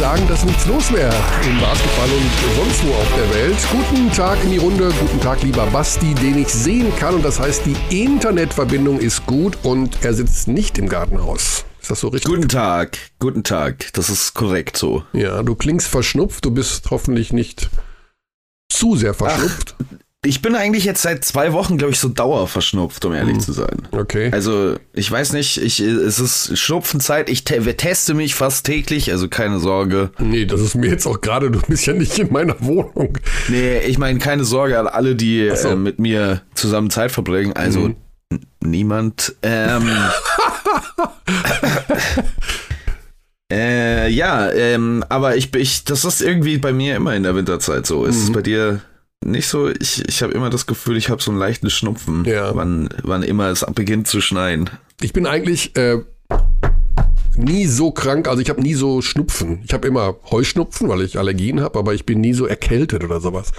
sagen, dass nichts los wäre im Basketball und sonst wo auf der Welt. Guten Tag in die Runde, guten Tag lieber Basti, den ich sehen kann. Und das heißt, die Internetverbindung ist gut und er sitzt nicht im Gartenhaus. Ist das so richtig? Guten Tag, guten Tag. Das ist korrekt so. Ja, du klingst verschnupft, du bist hoffentlich nicht zu sehr verschnupft. Ach, ich bin eigentlich jetzt seit zwei Wochen, glaube ich, so dauerverschnupft, um ehrlich hm. zu sein. Okay. Also, ich weiß nicht, ich, es ist Schnupfenzeit, ich te teste mich fast täglich, also keine Sorge. Nee, das ist mir jetzt auch gerade, du bist ja nicht in meiner Wohnung. Nee, ich meine, keine Sorge an alle, die so. äh, mit mir zusammen Zeit verbringen. Also, mhm. niemand. Ähm, äh, ja, ähm, aber ich, ich, das ist irgendwie bei mir immer in der Winterzeit so. Ist mhm. es bei dir nicht so, ich, ich habe immer das Gefühl, ich habe so einen leichten Schnupfen, ja. wann, wann immer es beginnt zu schneien. Ich bin eigentlich äh, nie so krank, also ich habe nie so Schnupfen. Ich habe immer Heuschnupfen, weil ich Allergien habe, aber ich bin nie so erkältet oder sowas.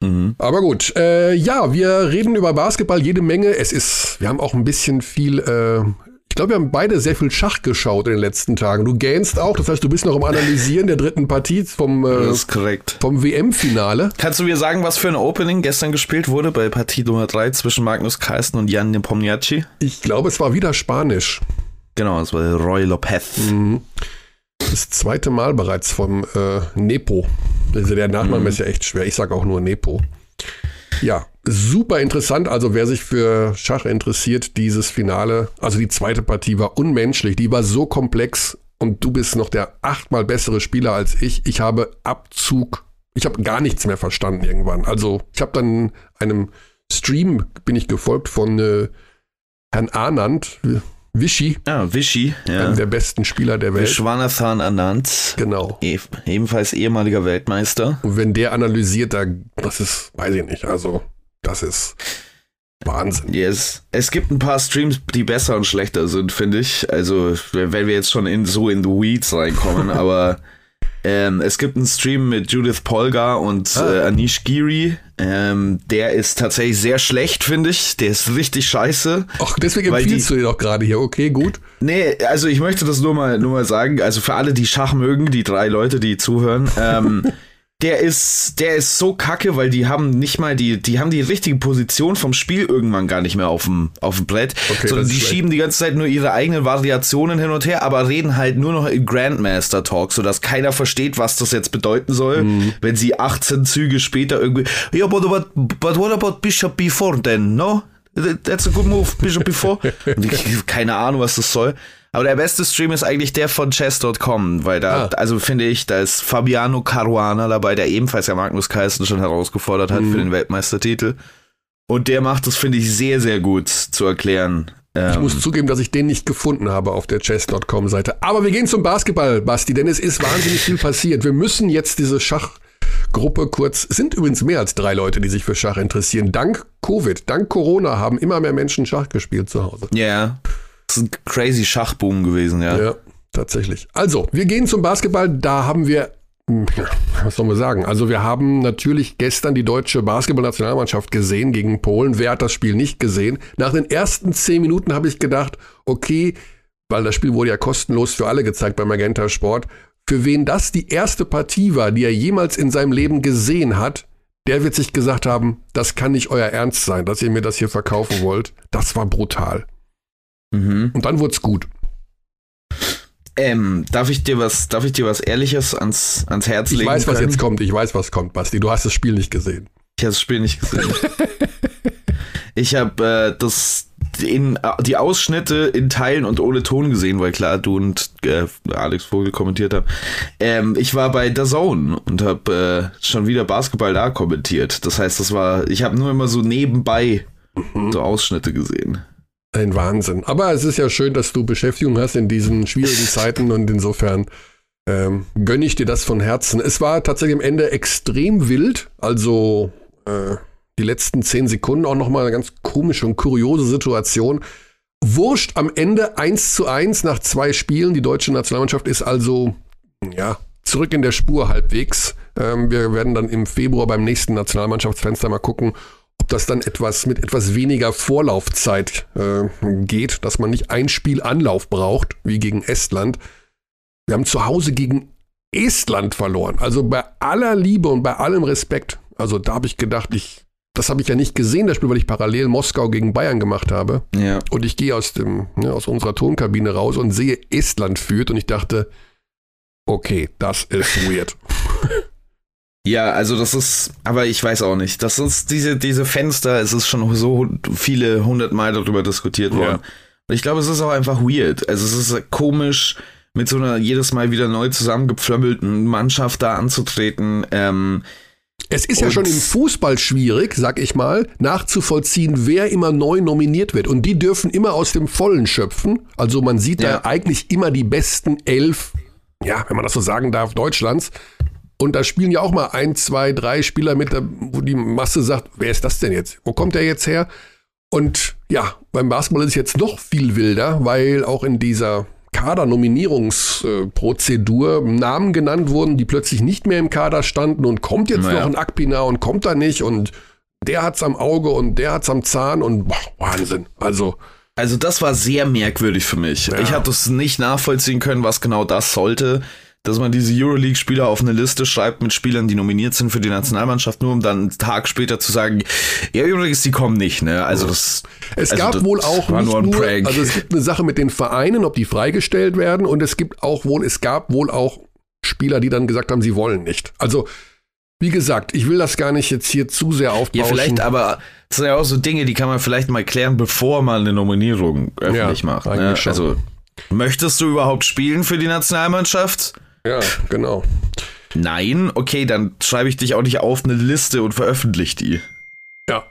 Mhm. Aber gut, äh, ja, wir reden über Basketball jede Menge. Es ist, wir haben auch ein bisschen viel äh, ich glaube, wir haben beide sehr viel Schach geschaut in den letzten Tagen. Du gähnst auch, das heißt, du bist noch im Analysieren der dritten Partie vom, äh, vom WM-Finale. Kannst du mir sagen, was für ein Opening gestern gespielt wurde bei Partie Nummer 3 zwischen Magnus Carlsen und Jan Nepomniachtchi? Ich glaube, es war wieder Spanisch. Genau, es war Roy Lopez. Mhm. Das zweite Mal bereits vom äh, Nepo. Also der Nachname mhm. ist ja echt schwer. Ich sage auch nur Nepo. Ja, super interessant. Also wer sich für Schach interessiert, dieses Finale, also die zweite Partie war unmenschlich. Die war so komplex und du bist noch der achtmal bessere Spieler als ich. Ich habe Abzug. Ich habe gar nichts mehr verstanden irgendwann. Also ich habe dann einem Stream bin ich gefolgt von äh, Herrn Anand. Vishy. Ah, Vishy, ja. Einem der besten Spieler der Welt. Vishwanathan Anand. Genau. E ebenfalls ehemaliger Weltmeister. Und wenn der analysiert, da, das ist, weiß ich nicht, also, das ist Wahnsinn. Yes. Es gibt ein paar Streams, die besser und schlechter sind, finde ich. Also, wenn wir jetzt schon in, so in the weeds reinkommen, aber ähm, es gibt einen Stream mit Judith Polgar und ah. äh, Anish Giri. Ähm, der ist tatsächlich sehr schlecht, finde ich. Der ist richtig scheiße. Ach, deswegen empfiehlst die, du ihn auch gerade hier. Okay, gut. Nee, also ich möchte das nur mal, nur mal sagen. Also für alle, die Schach mögen, die drei Leute, die zuhören. Ähm, der ist, der ist so kacke, weil die haben nicht mal die, die haben die richtige Position vom Spiel irgendwann gar nicht mehr auf dem, auf dem Brett, okay, sondern die schieben die ganze Zeit nur ihre eigenen Variationen hin und her, aber reden halt nur noch in Grandmaster Talk, sodass keiner versteht, was das jetzt bedeuten soll, mhm. wenn sie 18 Züge später irgendwie, ja, but, but, but what about Bishop before then, no? That's a good move, Bishop before. und ich, keine Ahnung, was das soll. Aber der beste Stream ist eigentlich der von chess.com, weil da, ah. also finde ich, da ist Fabiano Caruana dabei, der ebenfalls ja Magnus Carlsen schon herausgefordert hat mhm. für den Weltmeistertitel. Und der macht das, finde ich, sehr, sehr gut zu erklären. Ich ähm, muss zugeben, dass ich den nicht gefunden habe auf der chess.com Seite. Aber wir gehen zum Basketball, Basti, denn es ist wahnsinnig viel passiert. Wir müssen jetzt diese Schachgruppe kurz, es sind übrigens mehr als drei Leute, die sich für Schach interessieren. Dank Covid, dank Corona haben immer mehr Menschen Schach gespielt zu Hause. Ja. Yeah. Das ist ein crazy Schachboom gewesen, ja. Ja, tatsächlich. Also, wir gehen zum Basketball. Da haben wir hm, was soll man sagen? Also wir haben natürlich gestern die deutsche Basketballnationalmannschaft gesehen gegen Polen. Wer hat das Spiel nicht gesehen? Nach den ersten zehn Minuten habe ich gedacht, okay, weil das Spiel wurde ja kostenlos für alle gezeigt beim Magenta Sport. Für wen das die erste Partie war, die er jemals in seinem Leben gesehen hat, der wird sich gesagt haben, das kann nicht euer Ernst sein, dass ihr mir das hier verkaufen wollt. Das war brutal. Mhm. Und dann wurde es gut. Ähm, darf ich dir was, darf ich dir was Ehrliches ans, ans Herz legen? Ich weiß, können? was jetzt kommt. Ich weiß, was kommt, Basti. Du hast das Spiel nicht gesehen. Ich habe das Spiel nicht gesehen. ich habe äh, das in, äh, die Ausschnitte in Teilen und ohne Ton gesehen, weil klar, du und äh, Alex Vogel kommentiert haben. Ähm, ich war bei The Zone und habe äh, schon wieder Basketball da kommentiert. Das heißt, das war, ich habe nur immer so nebenbei mhm. so Ausschnitte gesehen. Ein Wahnsinn. Aber es ist ja schön, dass du Beschäftigung hast in diesen schwierigen Zeiten und insofern ähm, gönne ich dir das von Herzen. Es war tatsächlich am Ende extrem wild. Also äh, die letzten zehn Sekunden auch nochmal eine ganz komische und kuriose Situation. Wurscht am Ende 1 zu 1 nach zwei Spielen. Die deutsche Nationalmannschaft ist also ja, zurück in der Spur halbwegs. Ähm, wir werden dann im Februar beim nächsten Nationalmannschaftsfenster mal gucken, das dann etwas mit etwas weniger Vorlaufzeit äh, geht, dass man nicht ein Spiel Anlauf braucht, wie gegen Estland. Wir haben zu Hause gegen Estland verloren. Also bei aller Liebe und bei allem Respekt. Also da habe ich gedacht, ich, das habe ich ja nicht gesehen, das Spiel, weil ich parallel Moskau gegen Bayern gemacht habe. Ja. Und ich gehe aus dem, ne, aus unserer Tonkabine raus und sehe, Estland führt und ich dachte, okay, das ist weird. Ja, also das ist, aber ich weiß auch nicht. Das ist diese, diese Fenster, es ist schon so viele hundert Mal darüber diskutiert worden. Ja. Und ich glaube, es ist auch einfach weird. Also es ist komisch, mit so einer jedes Mal wieder neu zusammengepflömmelten Mannschaft da anzutreten. Ähm, Es ist ja schon im Fußball schwierig, sag ich mal, nachzuvollziehen, wer immer neu nominiert wird. Und die dürfen immer aus dem Vollen schöpfen. Also man sieht Ja. da eigentlich immer die besten elf, ja, wenn man das so sagen darf, Deutschlands. Und da spielen ja auch mal ein, zwei, drei Spieler mit, wo die Masse sagt, wer ist das denn jetzt? Wo kommt der jetzt her? Und ja, beim Basketball ist es jetzt noch viel wilder, weil auch in dieser Kadernominierungsprozedur Namen genannt wurden, die plötzlich nicht mehr im Kader standen und kommt jetzt Naja. noch ein Akpina und kommt er nicht und der hat's am Auge und der hat's am Zahn und boah, Wahnsinn. Also also das war sehr merkwürdig für mich. Ja. Ich habe das nicht nachvollziehen können, was genau das sollte. Dass man diese Euroleague-Spieler auf eine Liste schreibt mit Spielern, die nominiert sind für die Nationalmannschaft, nur um dann einen Tag später zu sagen, ja, übrigens, die kommen nicht, ne? Also das. Es also gab das wohl auch nicht nur nur, also es gibt eine Sache mit den Vereinen, ob die freigestellt werden und es gibt auch wohl, es gab wohl auch Spieler, die dann gesagt haben, sie wollen nicht. Also wie gesagt, ich will das gar nicht jetzt hier zu sehr aufbauen. Ja, vielleicht, aber das sind ja auch so Dinge, die kann man vielleicht mal klären, bevor man eine Nominierung öffentlich Ja, macht. Ne? Also, möchtest du überhaupt spielen für die Nationalmannschaft? Ja, genau. Nein, okay, dann schreibe ich dich auch nicht auf eine Liste und veröffentliche die. Ja.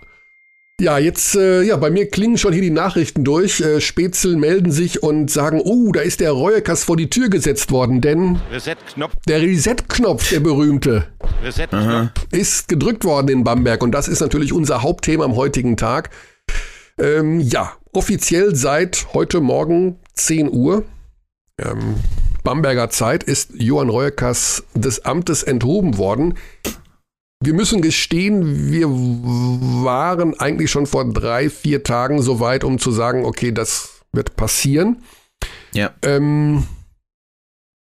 Ja, jetzt, äh, ja, bei mir klingen schon hier die Nachrichten durch. Äh, Spätzle melden sich und sagen, oh, da ist der Reuekas vor die Tür gesetzt worden, denn Reset-Knopf, der Reset-Knopf, der berühmte, Reset-Knopf. ist gedrückt worden in Bamberg und das ist natürlich unser Hauptthema am heutigen Tag. Ähm, ja, offiziell seit heute Morgen 10 Uhr ähm, Bamberger Zeit ist Johann Reuekas des Amtes enthoben worden. Wir müssen gestehen, wir waren eigentlich schon vor drei, vier Tagen so weit, um zu sagen, okay, das wird passieren. Ja. Ähm,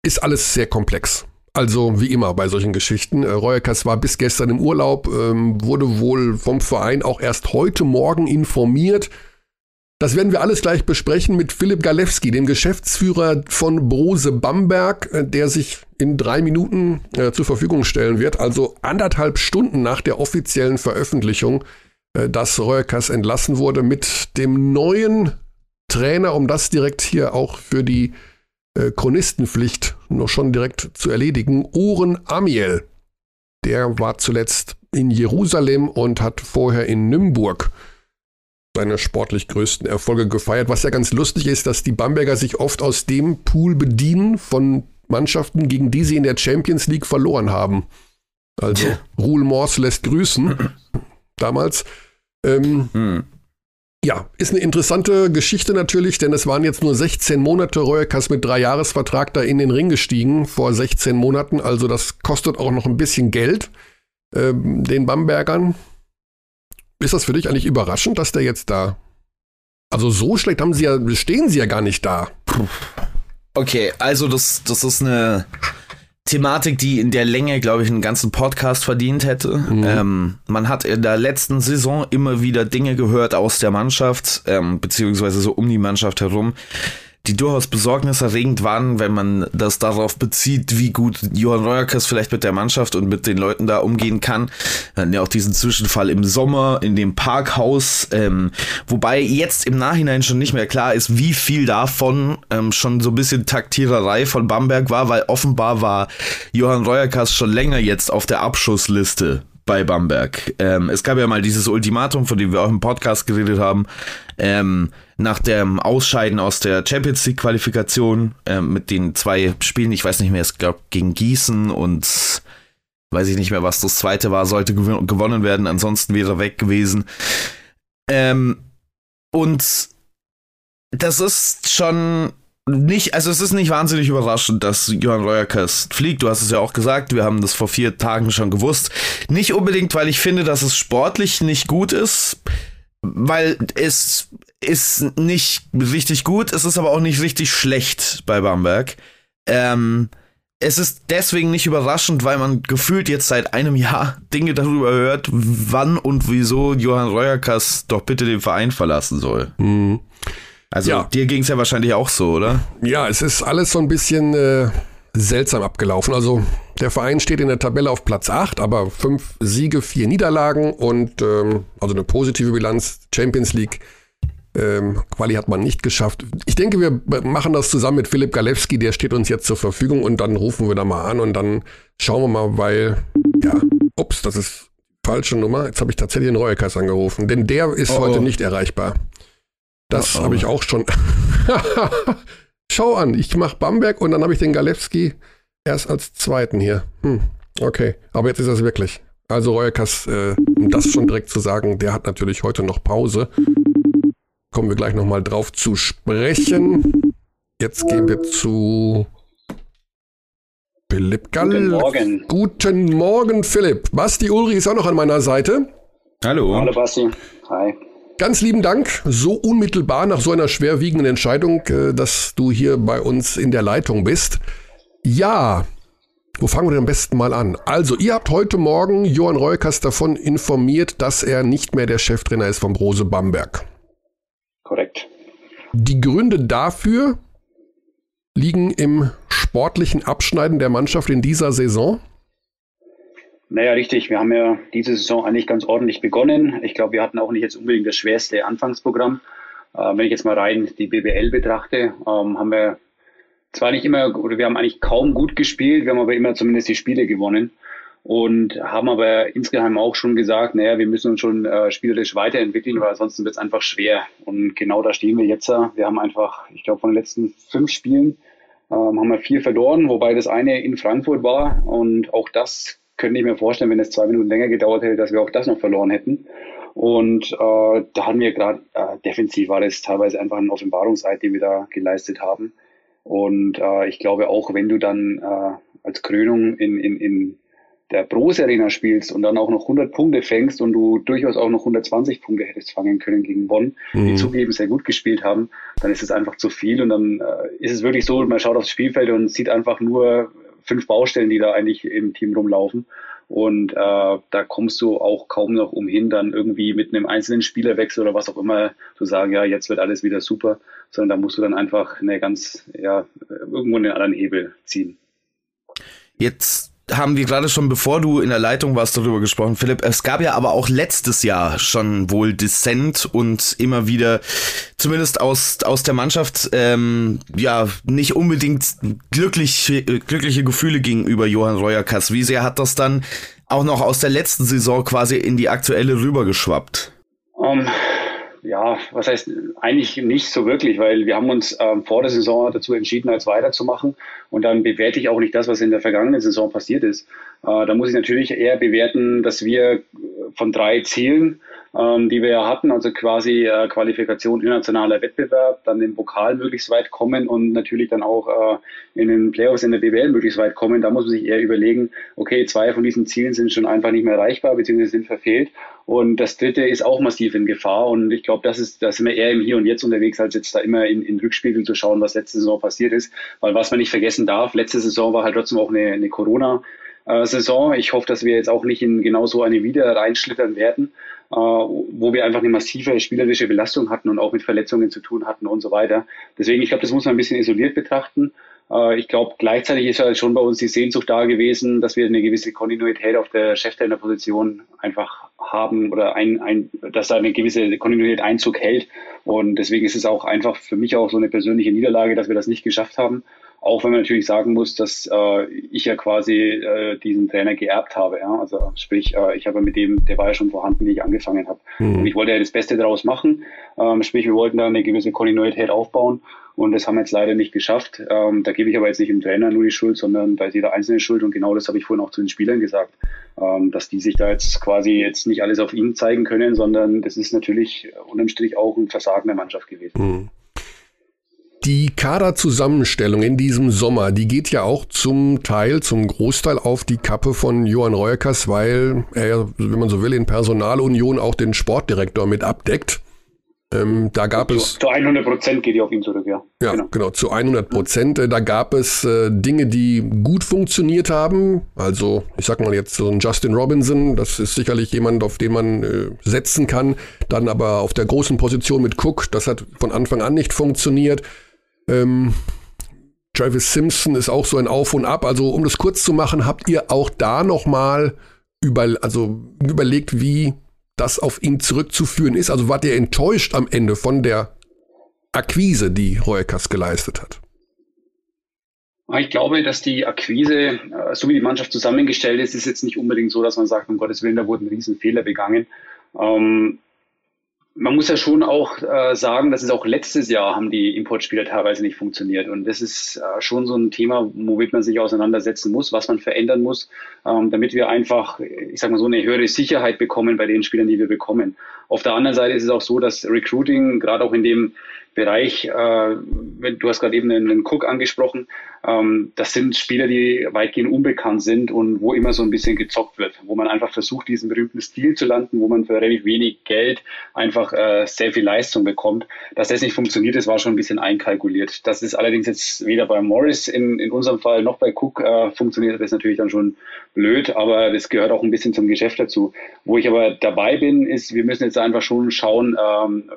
ist alles sehr komplex. Also wie immer bei solchen Geschichten. Äh, Reuekas war bis gestern im Urlaub, ähm, wurde wohl vom Verein auch erst heute Morgen informiert. Das werden wir alles gleich besprechen mit Philipp Galewski, dem Geschäftsführer von Brose Bamberg, äh, der sich in drei Minuten äh, zur Verfügung stellen wird. Also anderthalb Stunden nach der offiziellen Veröffentlichung, äh, dass Reuekas entlassen wurde mit dem neuen Trainer, um das direkt hier auch für die äh, Chronistenpflicht noch schon direkt zu erledigen. Oren Amiel, der war zuletzt in Jerusalem und hat vorher in Nymburk seine sportlich größten Erfolge gefeiert. Was ja ganz lustig ist, dass die Bamberger sich oft aus dem Pool bedienen von Mannschaften, gegen die sie in der Champions League verloren haben. Also. Ruhl Mors lässt grüßen damals. Ähm, Hm. ja, ist eine interessante Geschichte natürlich, denn es waren jetzt nur 16 Monate. Reuekas mit drei Jahresvertrag da in den Ring gestiegen vor 16 Monaten. Also das kostet auch noch ein bisschen Geld ähm, den Bambergern. Ist das für dich eigentlich überraschend, dass der jetzt da? Also so schlecht haben sie ja, stehen sie ja gar nicht da. Okay, also das, das ist eine Thematik, die in der Länge, glaube ich, einen ganzen Podcast verdient hätte. Mhm. Ähm, man hat in der letzten Saison immer wieder Dinge gehört aus der Mannschaft, ähm, beziehungsweise so um die Mannschaft herum, die durchaus besorgniserregend waren, wenn man das darauf bezieht, wie gut Johann Reuerkes vielleicht mit der Mannschaft und mit den Leuten da umgehen kann. Wir hatten ja auch diesen Zwischenfall im Sommer in dem Parkhaus, ähm, wobei jetzt im Nachhinein schon nicht mehr klar ist, wie viel davon ähm, schon so ein bisschen Taktiererei von Bamberg war, weil offenbar war Johann Reuerkas schon länger jetzt auf der Abschussliste bei Bamberg. Ähm, es gab ja mal dieses Ultimatum, von dem wir auch im Podcast geredet haben, ähm, nach dem Ausscheiden aus der Champions League Qualifikation ähm, mit den zwei Spielen, ich weiß nicht mehr, es gab gegen Gießen und weiß ich nicht mehr, was das zweite war, sollte gew gewonnen werden, ansonsten wäre er weg gewesen. Ähm, und das ist schon nicht, also es ist nicht wahnsinnig überraschend, dass Johann Reuerkes fliegt. Du hast es ja auch gesagt, wir haben das vor vier Tagen schon gewusst. Nicht unbedingt, weil ich finde, dass es sportlich nicht gut ist, weil es ist nicht richtig gut, es ist aber auch nicht richtig schlecht bei Bamberg. Ähm, es ist deswegen nicht überraschend, weil man gefühlt jetzt seit einem Jahr Dinge darüber hört, wann und wieso Johann Reuerkas doch bitte den Verein verlassen soll. Mhm. Also ja. dir ging es ja wahrscheinlich auch so, oder? Ja, es ist alles so ein bisschen äh, seltsam abgelaufen. Also der Verein steht in der Tabelle auf Platz 8, aber fünf Siege, vier Niederlagen und ähm, also eine positive Bilanz, Champions League ähm, Quali hat man nicht geschafft. Ich denke, wir machen das zusammen mit Philipp Galewski, der steht uns jetzt zur Verfügung und dann rufen wir da mal an und dann schauen wir mal, weil, ja, ups, das ist falsche Nummer. Jetzt habe ich tatsächlich den Reuerkreis angerufen, denn der ist oh, heute oh. nicht erreichbar. Das oh, oh. habe ich auch schon. Schau an, ich mache Bamberg und dann habe ich den Galewski erst als zweiten hier. Hm, okay, aber jetzt ist das wirklich. Also Reuerkas, äh, um das schon direkt zu sagen, der hat natürlich heute noch Pause kommen wir gleich nochmal drauf zu sprechen. Jetzt gehen wir zu Philipp Gall. Guten Morgen. Guten Morgen, Philipp. Basti Ulri ist auch noch an meiner Seite. Hallo. Hallo, Basti. Hi. Ganz lieben Dank, so unmittelbar nach so einer schwerwiegenden Entscheidung, äh, dass du hier bei uns in der Leitung bist. Ja, wo fangen wir denn am besten mal an? Also, ihr habt heute Morgen Johann Reukas davon informiert, dass er nicht mehr der Cheftrainer ist von Brose Bamberg. Korrekt. Die Gründe dafür liegen im sportlichen Abschneiden der Mannschaft in dieser Saison? Naja, richtig. Wir haben ja diese Saison eigentlich ganz ordentlich begonnen. Ich glaube, wir hatten auch nicht jetzt unbedingt das schwerste Anfangsprogramm. Äh, wenn ich jetzt mal rein die BBL betrachte, ähm, haben wir zwar nicht immer, oder wir haben eigentlich kaum gut gespielt, wir haben aber immer zumindest die Spiele gewonnen und haben aber insgeheim auch schon gesagt, naja, wir müssen uns schon äh, spielerisch weiterentwickeln, weil ansonsten wird es einfach schwer. Und genau da stehen wir jetzt. Wir haben einfach, ich glaube, von den letzten fünf Spielen ähm, haben wir vier verloren, wobei das eine in Frankfurt war. Und auch das könnte ich mir vorstellen, wenn es zwei Minuten länger gedauert hätte, dass wir auch das noch verloren hätten. Und äh, da hatten wir gerade, äh, defensiv war das teilweise einfach ein Offenbarungseid, den wir da geleistet haben. Und äh, ich glaube auch, wenn du dann äh, als Krönung in, in, in der Brose Arena spielst und dann auch noch 100 Punkte fängst und du durchaus auch noch 120 Punkte hättest fangen können gegen Bonn, mhm. die zugeben sehr gut gespielt haben, dann ist es einfach zu viel und dann äh, ist es wirklich so, man schaut aufs Spielfeld und sieht einfach nur fünf Baustellen, die da eigentlich im Team rumlaufen. Und äh, da kommst du auch kaum noch umhin, dann irgendwie mit einem einzelnen Spielerwechsel oder was auch immer zu sagen, ja, jetzt wird alles wieder super, sondern da musst du dann einfach eine ganz, ja, irgendwo einen anderen Hebel ziehen. Jetzt haben wir gerade schon, bevor du in der Leitung warst, darüber gesprochen, Philipp. Es gab ja aber auch letztes Jahr schon wohl Dissent und immer wieder, zumindest aus, aus der Mannschaft, ähm, ja, nicht unbedingt glückliche, glückliche Gefühle gegenüber Johann Reuerkas. Wie sehr hat das dann auch noch aus der letzten Saison quasi in die aktuelle rübergeschwappt? Um, ja, was heißt eigentlich nicht so wirklich, weil wir haben uns ähm, vor der Saison dazu entschieden, als weiterzumachen. Und dann bewerte ich auch nicht das, was in der vergangenen Saison passiert ist. Äh, da muss ich natürlich eher bewerten, dass wir von drei Zielen ähm, die wir hatten, also quasi äh, Qualifikation internationaler Wettbewerb, dann den Pokal möglichst weit kommen und natürlich dann auch äh, in den Playoffs in der BWL möglichst weit kommen. Da muss man sich eher überlegen, okay, zwei von diesen Zielen sind schon einfach nicht mehr erreichbar bzw. sind verfehlt und das dritte ist auch massiv in Gefahr und ich glaube, das ist, da sind wir eher im Hier und Jetzt unterwegs, als jetzt da immer in, in Rückspiegel zu schauen, was letzte Saison passiert ist, weil was man nicht vergessen darf, letzte Saison war halt trotzdem auch eine, eine Corona- Saison. Ich hoffe, dass wir jetzt auch nicht in genau so eine wieder reinschlittern werden äh, wo wir einfach eine massive spielerische Belastung hatten und auch mit Verletzungen zu tun hatten und so weiter. Deswegen, ich glaube, das muss man ein bisschen isoliert betrachten. Äh, ich glaube, gleichzeitig ist halt schon bei uns die Sehnsucht da gewesen, dass wir eine gewisse Kontinuität auf der Cheftrainerposition einfach haben oder ein, ein, dass da eine gewisse Kontinuität Einzug hält. Und deswegen ist es auch einfach für mich auch so eine persönliche Niederlage, dass wir das nicht geschafft haben. Auch wenn man natürlich sagen muss, dass äh, ich ja quasi äh, diesen Trainer geerbt habe. Ja? Also sprich, äh, ich habe mit dem, der war ja schon vorhanden, wie ich angefangen habe. Mhm. Und ich wollte ja das Beste daraus machen. Ähm, sprich, wir wollten da eine gewisse Kontinuität aufbauen und das haben wir jetzt leider nicht geschafft. Ähm, da gebe ich aber jetzt nicht dem Trainer nur die Schuld, sondern da ist jeder Einzelne schuld. Und genau das habe ich vorhin auch zu den Spielern gesagt, ähm, dass die sich da jetzt quasi jetzt nicht alles auf ihn zeigen können, sondern das ist natürlich unterm Strich auch ein Versagen der Mannschaft gewesen. Mhm. Die Kaderzusammenstellung in diesem Sommer, die geht ja auch zum Teil, zum Großteil auf die Kappe von Johann Reuerkas, weil er, wenn man so will, in Personalunion auch den Sportdirektor mit abdeckt. Ähm, da gab zu, es. Zu 100 Prozent geht die auf ihn zurück, ja. Ja, genau, genau zu 100 Prozent. Äh, da gab es äh, Dinge, die gut funktioniert haben. Also, ich sag mal jetzt so ein Justin Robinson, das ist sicherlich jemand, auf den man äh, setzen kann. Dann aber auf der großen Position mit Cook, das hat von Anfang an nicht funktioniert. Ähm, Travis Simpson ist auch so ein Auf und Ab. Also, um das kurz zu machen, habt ihr auch da nochmal über, also überlegt, wie das auf ihn zurückzuführen ist? Also wart ihr enttäuscht am Ende von der Akquise, die Reuekas geleistet hat? Ich glaube, dass die Akquise, äh, so wie die Mannschaft zusammengestellt ist, ist jetzt nicht unbedingt so, dass man sagt, um Gottes Willen, da wurde ein Riesenfehler begangen. Ähm, man muss ja schon auch äh, sagen, dass es auch letztes Jahr haben die Importspieler teilweise nicht funktioniert. Und das ist äh, schon so ein Thema, womit man sich auseinandersetzen muss, was man verändern muss, ähm, damit wir einfach, ich sag mal so, eine höhere Sicherheit bekommen bei den Spielern, die wir bekommen. Auf der anderen Seite ist es auch so, dass Recruiting, gerade auch in dem Bereich, äh, du hast gerade eben einen Cook angesprochen, ähm, das sind Spieler, die weitgehend unbekannt sind und wo immer so ein bisschen gezockt wird, wo man einfach versucht, diesen berühmten Stil zu landen, wo man für relativ wenig Geld einfach äh, sehr viel Leistung bekommt. Dass das nicht funktioniert, das war schon ein bisschen einkalkuliert. Das ist allerdings jetzt weder bei Morris in, in unserem Fall noch bei Cook äh, funktioniert das natürlich dann schon blöd, aber das gehört auch ein bisschen zum Geschäft dazu. Wo ich aber dabei bin, ist, wir müssen jetzt einfach schon schauen, ähm,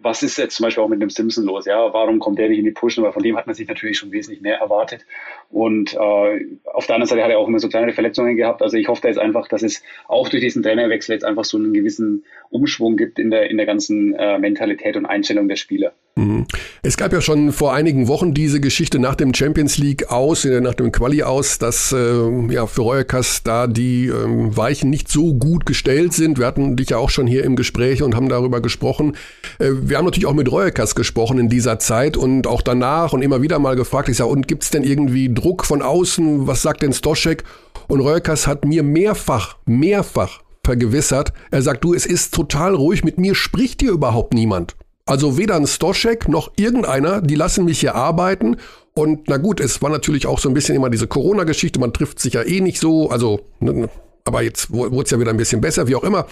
was ist jetzt zum Beispiel auch mit dem Simpson los? Ja, warum kommt der nicht in die Pushen? Weil von dem hat man sich natürlich schon wesentlich mehr erwartet. Und äh, auf der anderen Seite hat er auch immer so kleine Verletzungen gehabt. Also ich hoffe da jetzt einfach, dass es auch durch diesen Trainerwechsel jetzt einfach so einen gewissen Umschwung gibt in der, in der ganzen äh, Mentalität und Einstellung der Spieler. Mhm. Es gab ja schon vor einigen Wochen diese Geschichte nach dem Champions League aus, äh, nach dem Quali aus, dass äh, ja für Reuerkas da die ähm, Weichen nicht so gut gestellt sind. Wir hatten dich ja auch schon hier im Gespräch und haben darüber gesprochen. Äh, wir haben natürlich auch mit Reuerkas gesprochen in dieser Zeit und auch danach und immer wieder mal gefragt, ich sage, und gibt's denn irgendwie Druck von außen? Was sagt denn Stoschek? Und Reuerkas hat mir mehrfach, mehrfach vergewissert, er sagt, du, es ist total ruhig, mit mir spricht hier überhaupt niemand. Also weder ein Stoschek noch irgendeiner, die lassen mich hier arbeiten. Und na gut, es war natürlich auch so ein bisschen immer diese Corona-Geschichte, man trifft sich ja eh nicht so, also, ne, aber jetzt wurde es ja wieder ein bisschen besser, wie auch immer.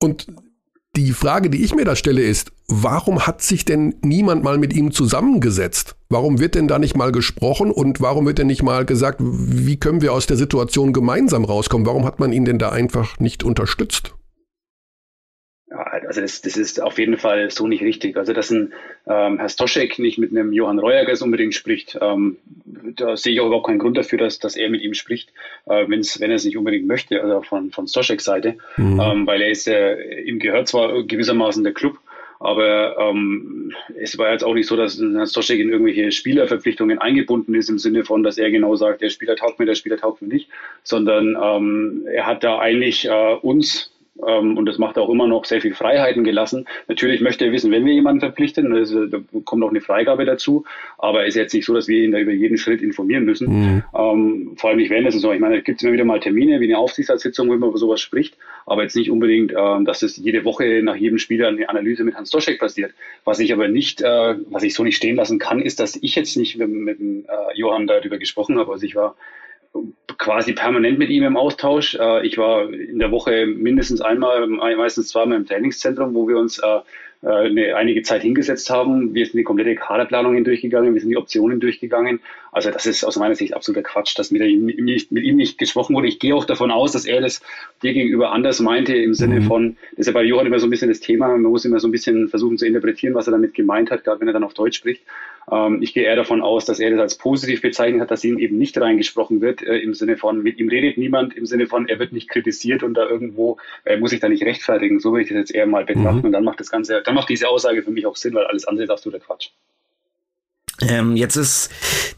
Und die Frage, die ich mir da stelle, ist, warum hat sich denn niemand mal mit ihm zusammengesetzt? Warum wird denn da nicht mal gesprochen und warum wird denn nicht mal gesagt, wie können wir aus der Situation gemeinsam rauskommen? Warum hat man ihn denn da einfach nicht unterstützt? Also das, das ist auf jeden Fall so nicht richtig. Also dass ein ähm, Herr Stoschek nicht mit einem Johann Reuerges unbedingt spricht, ähm, da sehe ich auch überhaupt keinen Grund dafür, dass, dass er mit ihm spricht, äh, wenn's, wenn er es nicht unbedingt möchte, also von, von Stoscheks Seite, mhm. ähm, weil er ist, äh, ihm gehört zwar gewissermaßen der Club, aber ähm, es war jetzt auch nicht so, dass Herr Stoschek in irgendwelche Spielerverpflichtungen eingebunden ist, im Sinne von, dass er genau sagt, der Spieler taugt mir, der Spieler taugt mir nicht, sondern ähm, er hat da eigentlich äh, uns ähm, und das macht auch immer noch sehr viel Freiheiten gelassen. Natürlich möchte er wissen, wenn wir jemanden verpflichten, also, da kommt auch eine Freigabe dazu, aber es ist jetzt nicht so, dass wir ihn da über jeden Schritt informieren müssen. Mhm. Ähm, vor allem nicht während der Saison. Ich meine, es gibt immer wieder mal Termine wie eine Aufsichtsratssitzung, wo man über sowas spricht, aber jetzt nicht unbedingt, äh, dass es jede Woche nach jedem Spieler eine Analyse mit Hans Doschek passiert. Was ich aber nicht, äh, was ich so nicht stehen lassen kann, ist, dass ich jetzt nicht mit, mit äh, Johann darüber gesprochen habe. Also ich war quasi permanent mit ihm im Austausch. Äh, ich war in der Woche mindestens einmal, meistens zweimal im Trainingszentrum, wo wir uns äh, äh, eine, einige Zeit hingesetzt haben. Wir sind die komplette Kaderplanung hindurchgegangen, wir sind die Optionen durchgegangen. Also das ist aus meiner Sicht absoluter Quatsch, dass mit ihm, nicht, mit ihm nicht gesprochen wurde. Ich gehe auch davon aus, dass er das dir gegenüber anders meinte, im Sinne mhm. von, das ist ja bei Johann immer so ein bisschen das Thema, man muss immer so ein bisschen versuchen zu interpretieren, was er damit gemeint hat, gerade wenn er dann auf Deutsch spricht. Ähm, ich gehe eher davon aus, dass er das als positiv bezeichnet hat, dass ihm eben nicht reingesprochen wird, äh, im Sinne von, mit ihm redet niemand, im Sinne von, er wird nicht kritisiert und da irgendwo äh, muss ich da nicht rechtfertigen. So würde ich das jetzt eher mal betrachten mhm. und dann macht das Ganze, dann macht diese Aussage für mich auch Sinn, weil alles andere ist absoluter Quatsch. Ähm, jetzt ist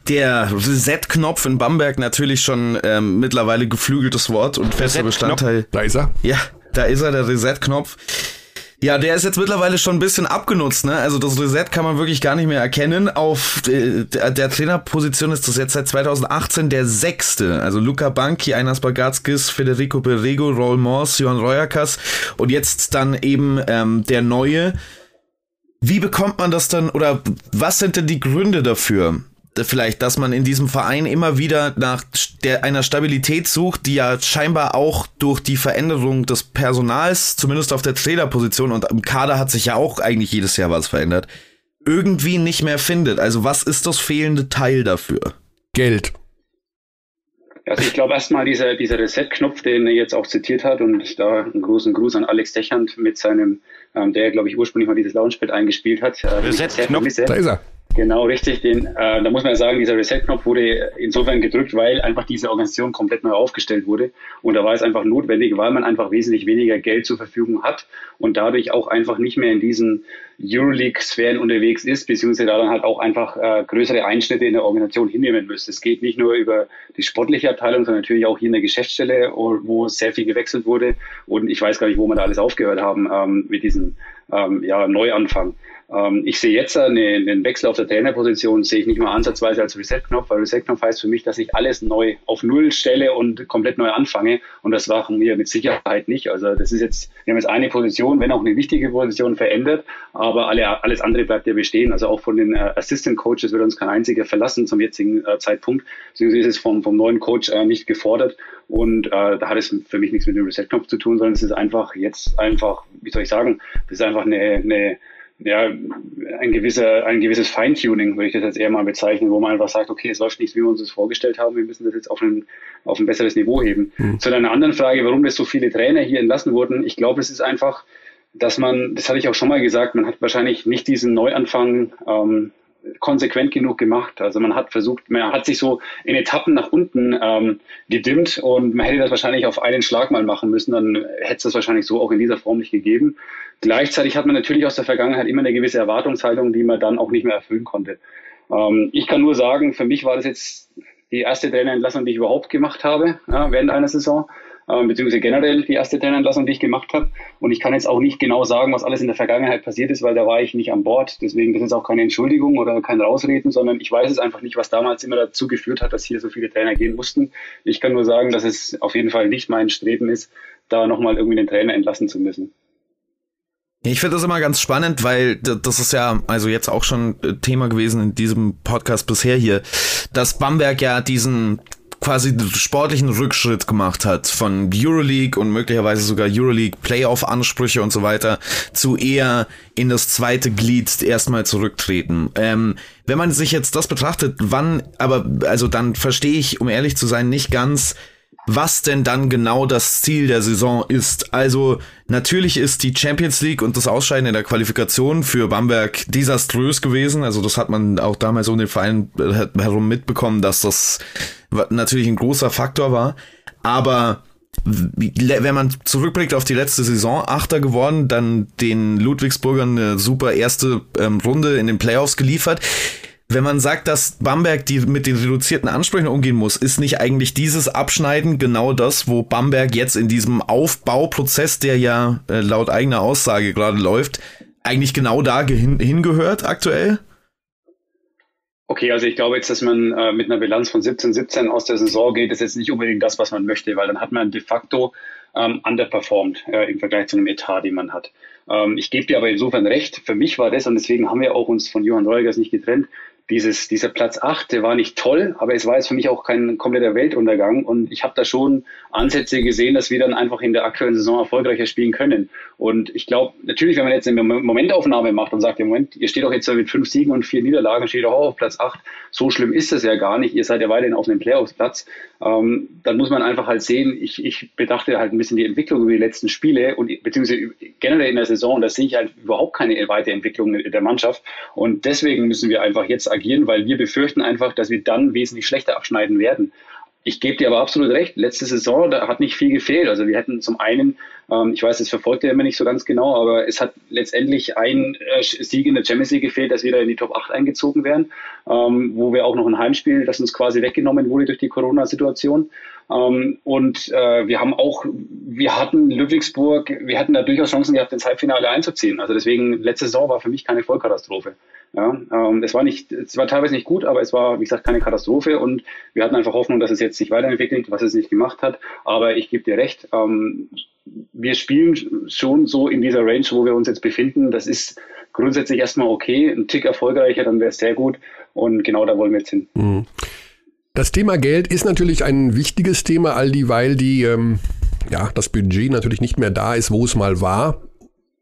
der Reset-Knopf in Bamberg natürlich schon ähm, mittlerweile geflügeltes Wort und fester Bestandteil. Da ist er. Ja, da ist er, der Reset-Knopf. Ja, der ist jetzt mittlerweile schon ein bisschen abgenutzt, ne? Also das Reset kann man wirklich gar nicht mehr erkennen. Auf äh, der, Trainerposition ist das jetzt seit 2018 der sechste. Also Luca Banki, Einas Bagatskis, Federico Perego, Roll Morse, Johann Reuerkas und jetzt dann eben ähm, der neue. Wie bekommt man das dann oder was sind denn die Gründe dafür, vielleicht, dass man in diesem Verein immer wieder nach der, einer Stabilität sucht, die ja scheinbar auch durch die Veränderung des Personals, zumindest auf der Trainerposition und im Kader hat sich ja auch eigentlich jedes Jahr was verändert, irgendwie nicht mehr findet. Also was ist das fehlende Teil dafür? Geld. Also ich glaube erstmal dieser, dieser Reset-Knopf, den er jetzt auch zitiert hat und da einen großen Gruß an Alex Dechand mit seinem, ähm, der glaube ich ursprünglich mal dieses Launchpad eingespielt hat. Äh, Reset-Knopf, da ist er. Genau, richtig. Den, äh, da muss man ja sagen, dieser Reset-Knopf wurde insofern gedrückt, weil einfach diese Organisation komplett neu aufgestellt wurde. Und da war es einfach notwendig, weil man einfach wesentlich weniger Geld zur Verfügung hat und dadurch auch einfach nicht mehr in diesen Euroleague-Sphären unterwegs ist, beziehungsweise da dann halt auch einfach äh, größere Einschnitte in der Organisation hinnehmen müsste. Es geht nicht nur über die sportliche Abteilung, sondern natürlich auch hier in der Geschäftsstelle, wo sehr viel gewechselt wurde. Und ich weiß gar nicht, wo wir da alles aufgehört haben ähm, mit diesem ähm, ja, Neuanfang. Ähm, ich sehe jetzt eine, einen Wechsel auf der Trainerposition, sehe ich nicht mal ansatzweise als Reset-Knopf, weil Reset-Knopf heißt für mich, dass ich alles neu auf Null stelle und komplett neu anfange. Und das machen wir mit Sicherheit nicht. Also das ist jetzt, wir haben jetzt eine Position, wenn auch eine wichtige Position verändert, aber alle, alles andere bleibt ja bestehen. Also auch von den äh, Assistant Coaches wird uns kein einziger verlassen zum jetzigen äh, Zeitpunkt. Deswegen ist es vom, vom neuen Coach äh, nicht gefordert. Und äh, da hat es für mich nichts mit dem Reset-Knopf zu tun, sondern es ist einfach jetzt einfach, wie soll ich sagen, das ist einfach eine, eine ja, ein, gewisser, ein gewisses Feintuning, würde ich das jetzt eher mal bezeichnen, wo man einfach sagt, okay, es läuft nicht, wie wir uns das vorgestellt haben, wir müssen das jetzt auf ein, auf ein besseres Niveau heben. Mhm. Zu deiner anderen Frage, warum das so viele Trainer hier entlassen wurden, ich glaube, es ist einfach, dass man, das hatte ich auch schon mal gesagt, man hat wahrscheinlich nicht diesen Neuanfang ähm, konsequent genug gemacht. Also man hat versucht, man hat sich so in Etappen nach unten ähm, gedimmt und man hätte das wahrscheinlich auf einen Schlag mal machen müssen, dann hätte es das wahrscheinlich so auch in dieser Form nicht gegeben. Gleichzeitig hat man natürlich aus der Vergangenheit immer eine gewisse Erwartungshaltung, die man dann auch nicht mehr erfüllen konnte. Ähm, ich kann nur sagen, für mich war das jetzt die erste Trainerentlassung, die ich überhaupt gemacht habe ja, während einer Saison beziehungsweise generell die erste Trainerentlassung, die ich gemacht habe. Und ich kann jetzt auch nicht genau sagen, was alles in der Vergangenheit passiert ist, weil da war ich nicht an Bord. Deswegen das ist auch keine Entschuldigung oder kein Rausreden, sondern ich weiß es einfach nicht, was damals immer dazu geführt hat, dass hier so viele Trainer gehen mussten. Ich kann nur sagen, dass es auf jeden Fall nicht mein Streben ist, da nochmal irgendwie den Trainer entlassen zu müssen. Ich finde das immer ganz spannend, weil das ist ja also jetzt auch schon Thema gewesen in diesem Podcast bisher hier, dass Bamberg ja diesen quasi sportlichen Rückschritt gemacht hat von Euroleague und möglicherweise sogar Euroleague Playoff-Ansprüche und so weiter zu eher in das zweite Glied erstmal zurücktreten. Ähm, wenn man sich jetzt das betrachtet, wann, aber also dann verstehe ich, um ehrlich zu sein, nicht ganz, was denn dann genau das Ziel der Saison ist. Also natürlich ist die Champions League und das Ausscheiden in der Qualifikation für Bamberg desaströs gewesen. Also das hat man auch damals um den Verein herum mitbekommen, dass das natürlich ein großer Faktor war. Aber wenn man zurückblickt auf die letzte Saison, Achter geworden, dann den Ludwigsburgern eine super erste ähm, Runde in den Playoffs geliefert. Wenn man sagt, dass Bamberg die mit den reduzierten Ansprüchen umgehen muss, ist nicht eigentlich dieses Abschneiden genau das, wo Bamberg jetzt in diesem Aufbauprozess, der ja äh, laut eigener Aussage gerade läuft, eigentlich genau da hin hingehört aktuell? Okay, also ich glaube jetzt, dass man äh, mit einer Bilanz von 17, 17 aus der Saison geht, ist jetzt nicht unbedingt das, was man möchte, weil dann hat man de facto ähm, underperformed äh, im Vergleich zu einem Etat, den man hat. Ähm, ich gebe dir aber insofern recht, für mich war das, und deswegen haben wir auch uns von Johann Reugers nicht getrennt, dieses, dieser Platz 8, der war nicht toll, aber es war jetzt für mich auch kein kompletter Weltuntergang und ich habe da schon Ansätze gesehen, dass wir dann einfach in der aktuellen Saison erfolgreicher spielen können. Und ich glaube, natürlich, wenn man jetzt eine Momentaufnahme macht und sagt, im Moment, ihr steht doch jetzt mit fünf Siegen und vier Niederlagen, steht doch auch auf Platz 8, so schlimm ist das ja gar nicht, ihr seid ja weiterhin auf einem Playoffs-Platz, ähm, dann muss man einfach halt sehen, ich, ich bedachte halt ein bisschen die Entwicklung über die letzten Spiele und beziehungsweise generell in der Saison, da sehe ich halt überhaupt keine Weiterentwicklung der Mannschaft. Und deswegen müssen wir einfach jetzt agieren, weil wir befürchten einfach, dass wir dann wesentlich schlechter abschneiden werden. Ich gebe dir aber absolut recht. Letzte Saison, da hat nicht viel gefehlt. Also wir hätten zum einen, ähm, ich weiß, das verfolgt er immer nicht so ganz genau, aber es hat letztendlich ein äh, Sieg in der Champions League gefehlt, dass wir da in die Top 8 eingezogen wären, ähm, wo wir auch noch ein Heimspiel, das uns quasi weggenommen wurde durch die Corona-Situation. Ähm, und äh, wir haben auch, wir hatten Ludwigsburg, wir hatten da durchaus Chancen gehabt, ins Halbfinale einzuziehen. Also deswegen, letzte Saison war für mich keine Vollkatastrophe. Ja, ähm, es war nicht, es war teilweise nicht gut, aber es war, wie gesagt, keine Katastrophe und wir hatten einfach Hoffnung, dass es jetzt sich weiterentwickelt, was es nicht gemacht hat. Aber ich gebe dir recht, ähm, wir spielen schon so in dieser Range, wo wir uns jetzt befinden. Das ist grundsätzlich erstmal okay. Ein Tick erfolgreicher, dann wäre es sehr gut. Und genau da wollen wir jetzt hin. Mhm. Das Thema Geld ist natürlich ein wichtiges Thema, all dieweil die, ähm, ja, das Budget natürlich nicht mehr da ist, wo es mal war.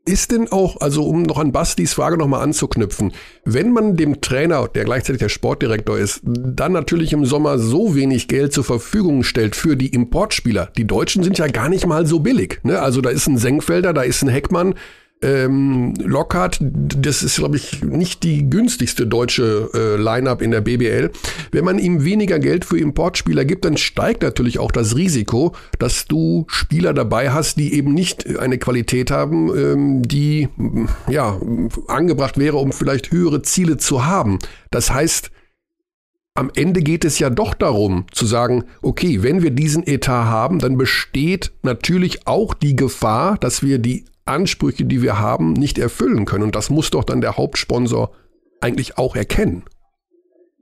Ist denn auch, also um noch an Bastis Frage nochmal anzuknüpfen, wenn man dem Trainer, der gleichzeitig der Sportdirektor ist, dann natürlich im Sommer so wenig Geld zur Verfügung stellt für die Importspieler, die Deutschen sind ja gar nicht mal so billig. Ne? Also da ist ein Senkfelder, da ist ein Heckmann, ähm, Lockhart, das ist, glaube ich, nicht die günstigste deutsche äh, Line-up in der BBL. Wenn man ihm weniger Geld für Importspieler gibt, dann steigt natürlich auch das Risiko, dass du Spieler dabei hast, die eben nicht eine Qualität haben, ähm, die ja angebracht wäre, um vielleicht höhere Ziele zu haben. Das heißt, am Ende geht es ja doch darum zu sagen, okay, wenn wir diesen Etat haben, dann besteht natürlich auch die Gefahr, dass wir die Ansprüche, die wir haben, nicht erfüllen können. Und das muss doch dann der Hauptsponsor eigentlich auch erkennen.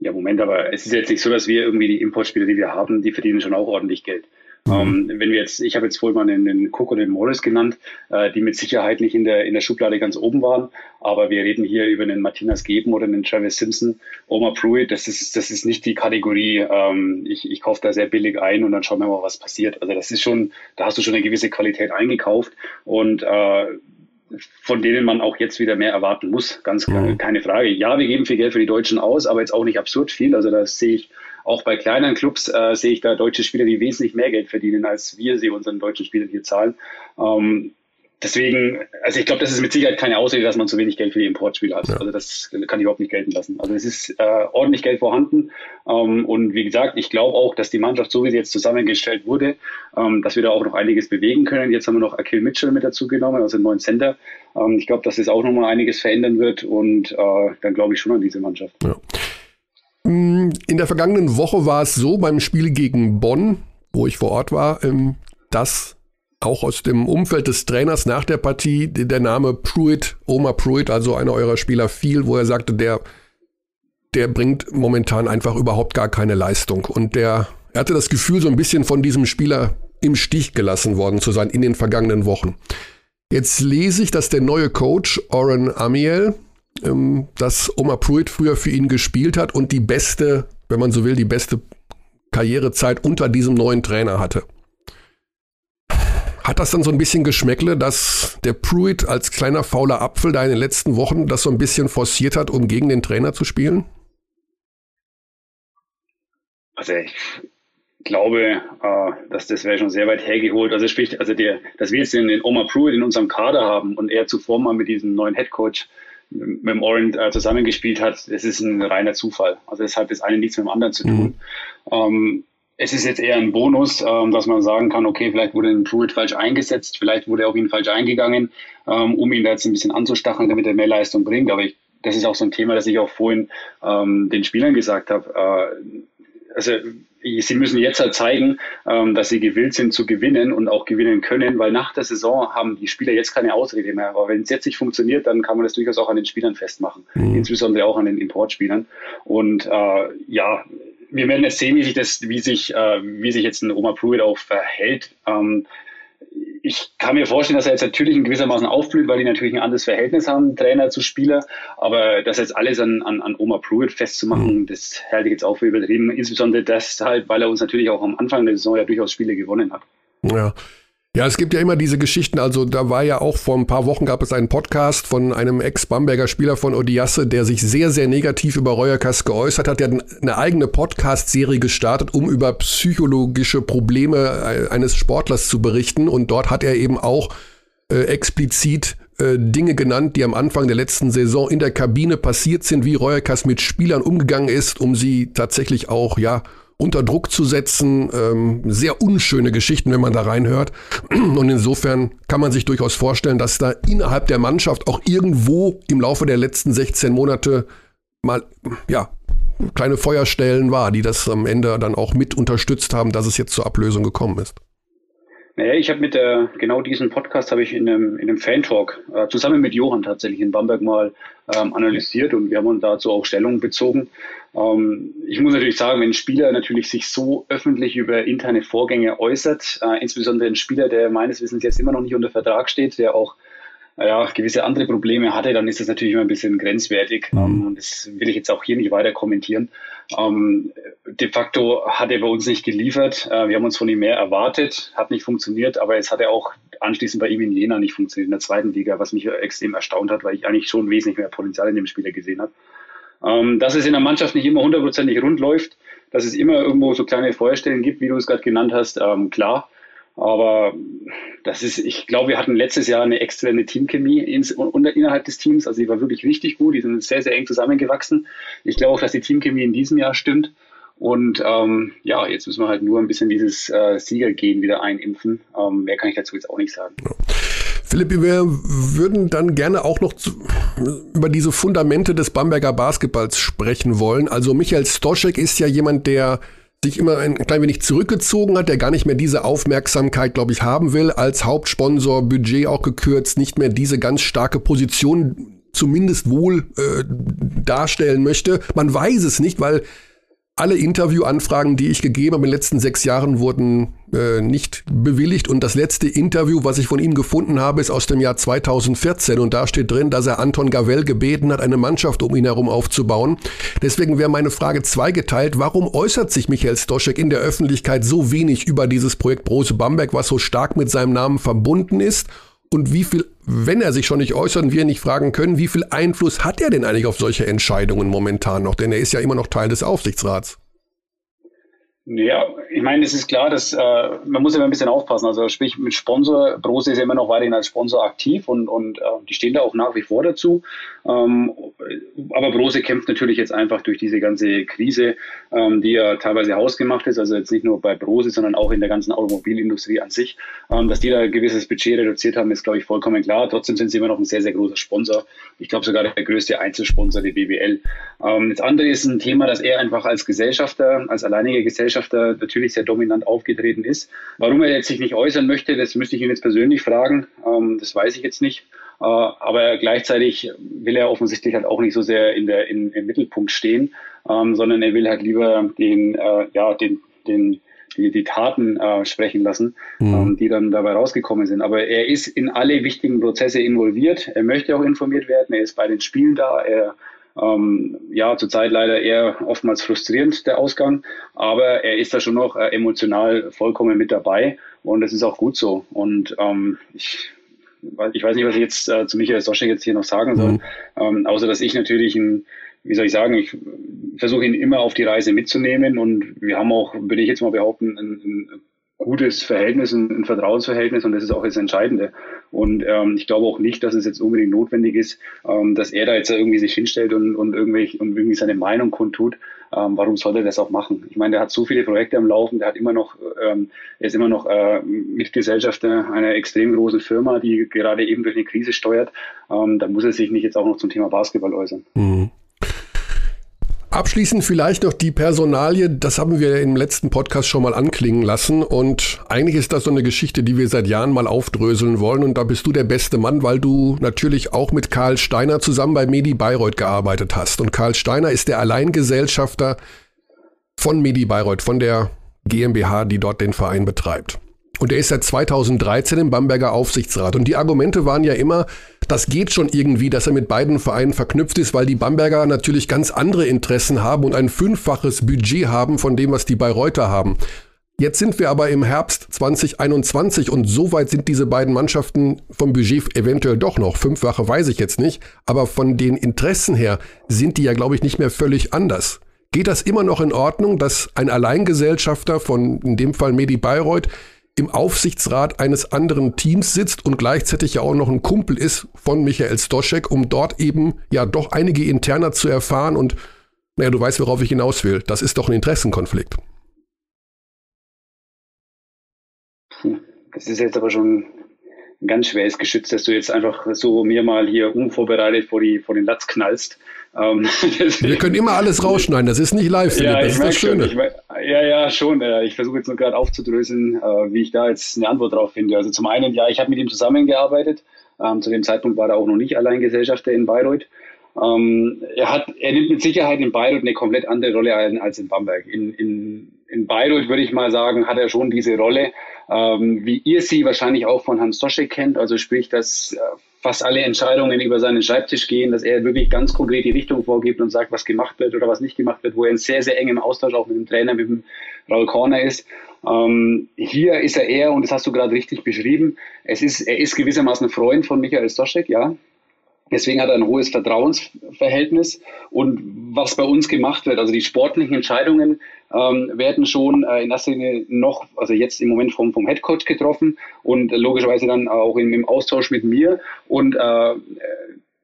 Ja, Moment, aber es ist jetzt nicht so, dass wir irgendwie die Importspieler, die wir haben, die verdienen schon auch ordentlich Geld. Mhm. Ähm, wenn wir jetzt, ich habe jetzt vorhin mal den, den Cook und den Morris genannt, äh, die mit Sicherheit nicht in der, in der Schublade ganz oben waren, aber wir reden hier über einen Martinas Geben oder einen Travis Simpson, Omar Pruitt, das ist, das ist nicht die Kategorie, ähm, ich, ich kaufe da sehr billig ein und dann schauen wir mal, was passiert. Also das ist schon, da hast du schon eine gewisse Qualität eingekauft und äh, von denen man auch jetzt wieder mehr erwarten muss. Ganz klar, mhm. keine Frage. Ja, wir geben viel Geld für die Deutschen aus, aber jetzt auch nicht absurd viel. Also das sehe ich auch bei kleineren Clubs äh, sehe ich da deutsche Spieler, die wesentlich mehr Geld verdienen, als wir sie unseren deutschen Spielern hier zahlen. Ähm, deswegen, also ich glaube, das ist mit Sicherheit keine Ausrede, dass man zu wenig Geld für die Importspieler hat. Ja. Also das kann ich überhaupt nicht gelten lassen. Also es ist äh, ordentlich Geld vorhanden. Ähm, und wie gesagt, ich glaube auch, dass die Mannschaft, so wie sie jetzt zusammengestellt wurde, ähm, dass wir da auch noch einiges bewegen können. Jetzt haben wir noch Akil Mitchell mit dazu genommen, also einen neuen Center. Ähm, ich glaube, dass das auch nochmal einiges verändern wird. Und äh, dann glaube ich schon an diese Mannschaft. Ja. Mm, in der vergangenen Woche war es so beim Spiel gegen Bonn, wo ich vor Ort war, ähm, dass auch aus dem Umfeld des Trainers nach der Partie der Name Pruitt, Omar Pruitt, also einer eurer Spieler, fiel, wo er sagte, der, der bringt momentan einfach überhaupt gar keine Leistung. Und der, er hatte das Gefühl, so ein bisschen von diesem Spieler im Stich gelassen worden zu sein in den vergangenen Wochen. Jetzt lese ich, dass der neue Coach, Oren Amiel, ähm, dass Omar Pruitt früher für ihn gespielt hat und die beste, wenn man so will, die beste Karrierezeit unter diesem neuen Trainer hatte. Hat das dann so ein bisschen Geschmäckle, dass der Pruitt als kleiner fauler Apfel da in den letzten Wochen das so ein bisschen forciert hat, um gegen den Trainer zu spielen? Also ich glaube, äh, dass das wäre schon sehr weit hergeholt. Also sprich, also der, dass wir jetzt den, Omar Pruitt in unserem Kader haben und er zuvor mal mit diesem neuen Headcoach mit dem Orient äh, zusammengespielt hat, das ist ein reiner Zufall. Also deshalb ist eine nichts mit dem anderen zu tun. Mhm. Ähm, es ist jetzt eher ein Bonus, ähm, dass man sagen kann, okay, vielleicht wurde ein Pruitt falsch eingesetzt, vielleicht wurde er auf ihn falsch eingegangen, ähm, um ihn da jetzt ein bisschen anzustacheln, damit er mehr Leistung bringt. Aber ich, das ist auch so ein Thema, das ich auch vorhin ähm, den Spielern gesagt habe. Äh, also sie müssen jetzt halt zeigen, ähm, dass sie gewillt sind zu gewinnen und auch gewinnen können, weil nach der Saison haben die Spieler jetzt keine Ausrede mehr. Aber wenn es jetzt nicht funktioniert, dann kann man das durchaus auch an den Spielern festmachen, mhm. insbesondere auch an den Importspielern. Und äh, ja, wir werden jetzt sehen, wie sich das, wie sich, äh, wie sich jetzt ein Oma Pruitt auch verhält. Ähm, ich kann mir vorstellen, dass er jetzt natürlich in gewissermaßen aufblüht, weil die natürlich ein anderes Verhältnis haben, Trainer zu Spieler. Aber das jetzt alles an, an, an Oma Pruitt festzumachen, mhm. das halte ich jetzt auch für übertrieben. Insbesondere deshalb, weil er uns natürlich auch am Anfang der Saison ja durchaus Spiele gewonnen hat. Ja. Ja, es gibt ja immer diese Geschichten, also da war ja auch vor ein paar Wochen gab es einen Podcast von einem Ex-Bamberger Spieler von Odiasse, der sich sehr, sehr negativ über Reuerkas geäußert hat. Der hat eine eigene Podcast-Serie gestartet, um über psychologische Probleme äh, eines Sportlers zu berichten. Und dort hat er eben auch äh, explizit äh, Dinge genannt, die am Anfang der letzten Saison in der Kabine passiert sind, wie Reuerkas mit Spielern umgegangen ist, um sie tatsächlich auch, ja, unter Druck zu setzen. Ähm, sehr unschöne Geschichten, wenn man da reinhört. Und insofern kann man sich durchaus vorstellen, dass da innerhalb der Mannschaft auch irgendwo im Laufe der letzten 16 Monate mal, ja, kleine Feuerstellen war, die das am Ende dann auch mit unterstützt haben, dass es jetzt zur Ablösung gekommen ist. Naja, ich habe mit der, genau diesen Podcast habe ich in einem, in einem Fan-Talk äh, zusammen mit Johann tatsächlich in Bamberg mal ähm, analysiert und wir haben uns dazu auch Stellung bezogen. Ähm, ich muss natürlich sagen, wenn ein Spieler natürlich sich so öffentlich über interne Vorgänge äußert, äh, insbesondere ein Spieler, der meines Wissens jetzt immer noch nicht unter Vertrag steht, der auch ja, gewisse andere Probleme hatte, dann ist das natürlich immer ein bisschen grenzwertig. Mhm. Ähm, und das will ich jetzt auch hier nicht weiter kommentieren. Ähm, de facto hat er bei uns nicht geliefert. Äh, wir haben uns von ihm mehr erwartet, hat nicht funktioniert, aber es hat er auch anschließend bei ihm in Jena nicht funktioniert, in der zweiten Liga, was mich extrem erstaunt hat, weil ich eigentlich schon wesentlich mehr Potenzial in dem Spieler gesehen habe. Ähm, dass es in der Mannschaft nicht immer hundertprozentig rund läuft, dass es immer irgendwo so kleine Feuerstellen gibt, wie du es gerade genannt hast, ähm, klar. Aber das ist, ich glaube, wir hatten letztes Jahr eine exzellente Teamchemie ins, innerhalb des Teams. Also die war wirklich richtig gut. Die sind sehr, sehr eng zusammengewachsen. Ich glaube auch, dass die Teamchemie in diesem Jahr stimmt. Und ähm, ja, jetzt müssen wir halt nur ein bisschen dieses äh, Siegergehen wieder einimpfen. Ähm, mehr kann ich dazu jetzt auch nicht sagen. Philipp, wir würden dann gerne auch noch zu, über diese Fundamente des Bamberger Basketballs sprechen wollen. Also Michael Stoschek ist ja jemand, der sich immer ein klein wenig zurückgezogen hat, der gar nicht mehr diese Aufmerksamkeit, glaube ich, haben will, als Hauptsponsor, Budget auch gekürzt, nicht mehr diese ganz starke Position zumindest wohl äh, darstellen möchte. Man weiß es nicht, weil alle Interviewanfragen, die ich gegeben habe in den letzten sechs Jahren, wurden äh, nicht bewilligt. Und das letzte Interview, was ich von ihm gefunden habe, ist aus dem Jahr 2014. Und da steht drin, dass er Anton Gavel gebeten hat, eine Mannschaft um ihn herum aufzubauen. Deswegen wäre meine Frage zweigeteilt. Warum äußert sich Michael Stoschek in der Öffentlichkeit so wenig über dieses Projekt Brose Bamberg, was so stark mit seinem Namen verbunden ist? Und wie viel, wenn er sich schon nicht äußert und wir nicht fragen können, wie viel Einfluss hat er denn eigentlich auf solche Entscheidungen momentan noch? Denn er ist ja immer noch Teil des Aufsichtsrats. Ja, ich meine, es ist klar, dass äh, man muss immer ein bisschen aufpassen. Also sprich mit Sponsor, Brose ist ja immer noch weiterhin als Sponsor aktiv und, und äh, die stehen da auch nach wie vor dazu. Ähm, aber Brose kämpft natürlich jetzt einfach durch diese ganze Krise, ähm, die ja teilweise hausgemacht ist, also jetzt nicht nur bei Brose, sondern auch in der ganzen Automobilindustrie an sich. Ähm, dass die da ein gewisses Budget reduziert haben, ist, glaube ich, vollkommen klar. Trotzdem sind sie immer noch ein sehr, sehr großer Sponsor. Ich glaube sogar der größte Einzelsponsor, der BWL. Das andere ist ein Thema, dass er einfach als Gesellschafter, als alleiniger Gesellschafter natürlich sehr dominant aufgetreten ist. Warum er jetzt sich nicht äußern möchte, das müsste ich ihn jetzt persönlich fragen. Das weiß ich jetzt nicht. Äh, aber gleichzeitig will er offensichtlich halt auch nicht so sehr in der, in, im Mittelpunkt stehen, ähm, sondern er will halt lieber den, äh, ja, den, den, die, die Taten äh, sprechen lassen, mhm. ähm, die dann dabei rausgekommen sind. Aber er ist in alle wichtigen Prozesse involviert. Er möchte auch informiert werden. Er ist bei den Spielen da. Er ähm, ja, zurzeit leider eher oftmals frustrierend, der Ausgang, aber er ist da schon noch äh, emotional vollkommen mit dabei und das ist auch gut so. Und ähm, ich, ich weiß nicht, was ich jetzt äh, zu Michael Soschek jetzt hier noch sagen soll, mhm. ähm, außer dass ich natürlich ein, wie soll ich sagen, ich versuche ihn immer auf die Reise mitzunehmen und wir haben auch, würde ich jetzt mal behaupten, ein, ein gutes Verhältnis, ein, ein Vertrauensverhältnis und das ist auch das Entscheidende. Und ähm, ich glaube auch nicht, dass es jetzt unbedingt notwendig ist, ähm, dass er da jetzt irgendwie sich hinstellt und, und, irgendwie, und irgendwie seine Meinung kundtut. Ähm, warum soll er das auch machen? Ich meine, der hat so viele Projekte am Laufen, der hat immer noch, ähm, er ist immer noch äh, Mitgesellschafter einer extrem großen Firma, die gerade eben durch eine Krise steuert. Ähm, da muss er sich nicht jetzt auch noch zum Thema Basketball äußern. Mhm. Abschließend vielleicht noch die Personalie, das haben wir im letzten Podcast schon mal anklingen lassen und eigentlich ist das so eine Geschichte, die wir seit Jahren mal aufdröseln wollen und da bist du der beste Mann, weil du natürlich auch mit Karl Steiner zusammen bei Medi Bayreuth gearbeitet hast und Karl Steiner ist der Alleingesellschafter von Medi Bayreuth, von der GmbH, die dort den Verein betreibt. Und er ist seit 2013 im Bamberger Aufsichtsrat. Und die Argumente waren ja immer, das geht schon irgendwie, dass er mit beiden Vereinen verknüpft ist, weil die Bamberger natürlich ganz andere Interessen haben und ein fünffaches Budget haben von dem, was die Bayreuther haben. Jetzt sind wir aber im Herbst 2021 und so weit sind diese beiden Mannschaften vom Budget eventuell doch noch. Fünffache weiß ich jetzt nicht, aber von den Interessen her sind die ja, glaube ich, nicht mehr völlig anders. Geht das immer noch in Ordnung, dass ein Alleingesellschafter von in dem Fall Medi Bayreuth im Aufsichtsrat eines anderen Teams sitzt und gleichzeitig ja auch noch ein Kumpel ist von Michael Stoschek, um dort eben ja doch einige Interner zu erfahren und naja, du weißt, worauf ich hinaus will. Das ist doch ein Interessenkonflikt. Das ist jetzt aber schon ein ganz schweres Geschütz, dass du jetzt einfach so mir mal hier unvorbereitet vor, die, vor den Latz knallst. Ähm, Wir können immer alles rausschneiden, das ist nicht live, ja, das ist das Schöne. Schon, ich, ja, ja, schon. Ich versuche jetzt nur gerade aufzudröseln, äh, wie ich da jetzt eine Antwort drauf finde. Also zum einen, ja, ich habe mit ihm zusammengearbeitet. Ähm, zu dem Zeitpunkt war er auch noch nicht Alleingesellschafter in Bayreuth. Ähm, er, hat, er nimmt mit Sicherheit in Bayreuth eine komplett andere Rolle ein als in Bamberg. In, in, in Bayreuth würde ich mal sagen, hat er schon diese Rolle, ähm, wie ihr sie wahrscheinlich auch von Hans Doschek kennt. Also sprich, dass äh, fast alle Entscheidungen über seinen Schreibtisch gehen, dass er wirklich ganz konkret die Richtung vorgibt und sagt, was gemacht wird oder was nicht gemacht wird, wo er in sehr, sehr engem Austausch auch mit dem Trainer, mit dem Raul Corner ist. Ähm, hier ist er eher, und das hast du gerade richtig beschrieben, es ist, er ist gewissermaßen Freund von Michael Stoschek, ja. Deswegen hat er ein hohes Vertrauensverhältnis. Und was bei uns gemacht wird, also die sportlichen Entscheidungen ähm, werden schon äh, in erster Linie noch, also jetzt im Moment vom, vom Headcoach getroffen und logischerweise dann auch im, im Austausch mit mir. Und äh,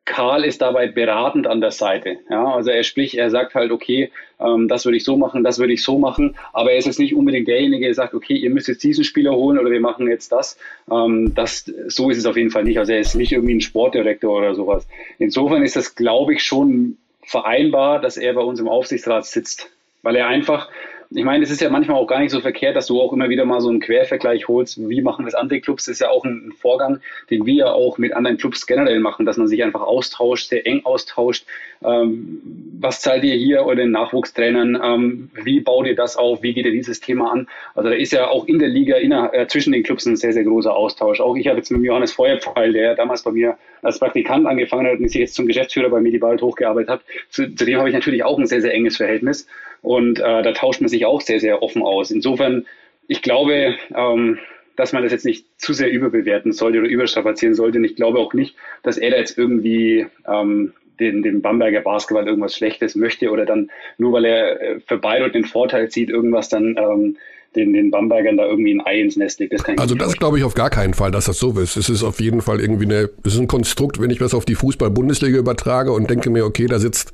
Karl ist dabei beratend an der Seite. Ja, also er spricht, er sagt halt, okay, ähm, das würde ich so machen, das würde ich so machen, aber er ist jetzt nicht unbedingt derjenige, der sagt, okay, ihr müsst jetzt diesen Spieler holen oder wir machen jetzt das. Ähm, das so ist es auf jeden Fall nicht. Also er ist nicht irgendwie ein Sportdirektor oder sowas. Insofern ist das, glaube ich, schon vereinbar, dass er bei uns im Aufsichtsrat sitzt, weil er einfach ich meine, es ist ja manchmal auch gar nicht so verkehrt, dass du auch immer wieder mal so einen Quervergleich holst. Wie machen das andere Clubs? Das ist ja auch ein, Vorgang, den wir ja auch mit anderen Clubs generell machen, dass man sich einfach austauscht, sehr eng austauscht. Ähm, was zahlt ihr hier euren Nachwuchstrainern? Ähm, wie baut ihr das auf? Wie geht ihr dieses Thema an? Also da ist ja auch in der Liga inner, äh, zwischen den Clubs ein sehr, sehr großer Austausch. Auch ich habe jetzt mit Johannes Feuerpfeil, der damals bei mir als Praktikant angefangen hat und sich jetzt zum Geschäftsführer bei Medibald hochgearbeitet hat, zu, zu dem habe ich natürlich auch ein sehr, sehr enges Verhältnis. Und äh, da tauscht man sich auch sehr, sehr offen aus. Insofern, ich glaube, ähm, dass man das jetzt nicht zu sehr überbewerten sollte oder überstrapazieren sollte. Und ich glaube auch nicht, dass er da jetzt irgendwie ähm, den, den Bamberger Basketball irgendwas Schlechtes möchte oder dann nur weil er äh, für Bayreuth den Vorteil zieht, irgendwas dann ähm, den, den Bambergern da irgendwie ein Ei ins Nest legt. Das also das glaube ich auf gar keinen Fall, dass das so ist. Es ist auf jeden Fall irgendwie eine, es ist ein Konstrukt, wenn ich was auf die Fußball-Bundesliga übertrage und denke mir, okay, da sitzt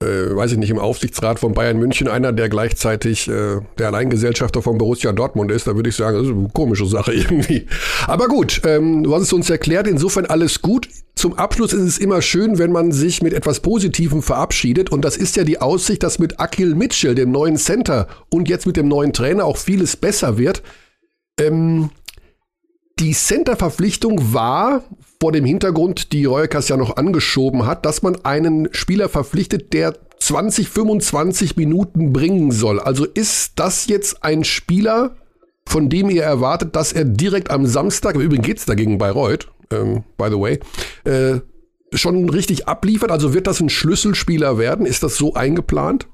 äh, weiß ich nicht, im Aufsichtsrat von Bayern München einer, der gleichzeitig äh, der Alleingesellschafter von Borussia Dortmund ist, da würde ich sagen, das ist eine komische Sache irgendwie. Aber gut, ähm, du hast es uns erklärt, insofern alles gut. Zum Abschluss ist es immer schön, wenn man sich mit etwas Positivem verabschiedet. Und das ist ja die Aussicht, dass mit Akil Mitchell, dem neuen Center und jetzt mit dem neuen Trainer auch vieles besser wird. Ähm, die Center-Verpflichtung war vor dem Hintergrund, die Reuerkas ja noch angeschoben hat, dass man einen Spieler verpflichtet, der 20, 25 Minuten bringen soll. Also ist das jetzt ein Spieler, von dem ihr erwartet, dass er direkt am Samstag, übrigens geht's dagegen Bayreuth, ähm, by the way, äh, schon richtig abliefert? Also wird das ein Schlüsselspieler werden? Ist das so eingeplant?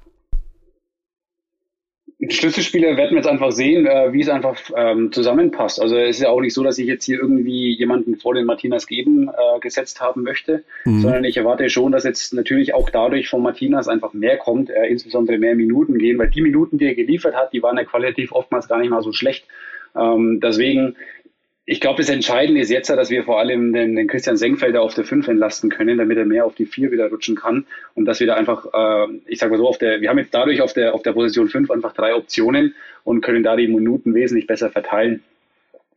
Schlüsselspieler werden wir jetzt einfach sehen, äh, wie es einfach ähm, zusammenpasst. Also es ist ja auch nicht so, dass ich jetzt hier irgendwie jemanden vor den Martinas geben äh, gesetzt haben möchte, mhm. sondern ich erwarte schon, dass jetzt natürlich auch dadurch von Martinas einfach mehr kommt, äh, insbesondere mehr Minuten gehen, weil die Minuten, die er geliefert hat, die waren ja qualitativ oftmals gar nicht mal so schlecht. Ähm, deswegen ich glaube, das Entscheidende ist jetzt, dass wir vor allem den, den Christian Senkfelder auf der 5 entlasten können, damit er mehr auf die 4 wieder rutschen kann und dass wir da einfach, äh, ich sage mal so, auf der, wir haben jetzt dadurch auf der, auf der Position 5 einfach drei Optionen und können da die Minuten wesentlich besser verteilen.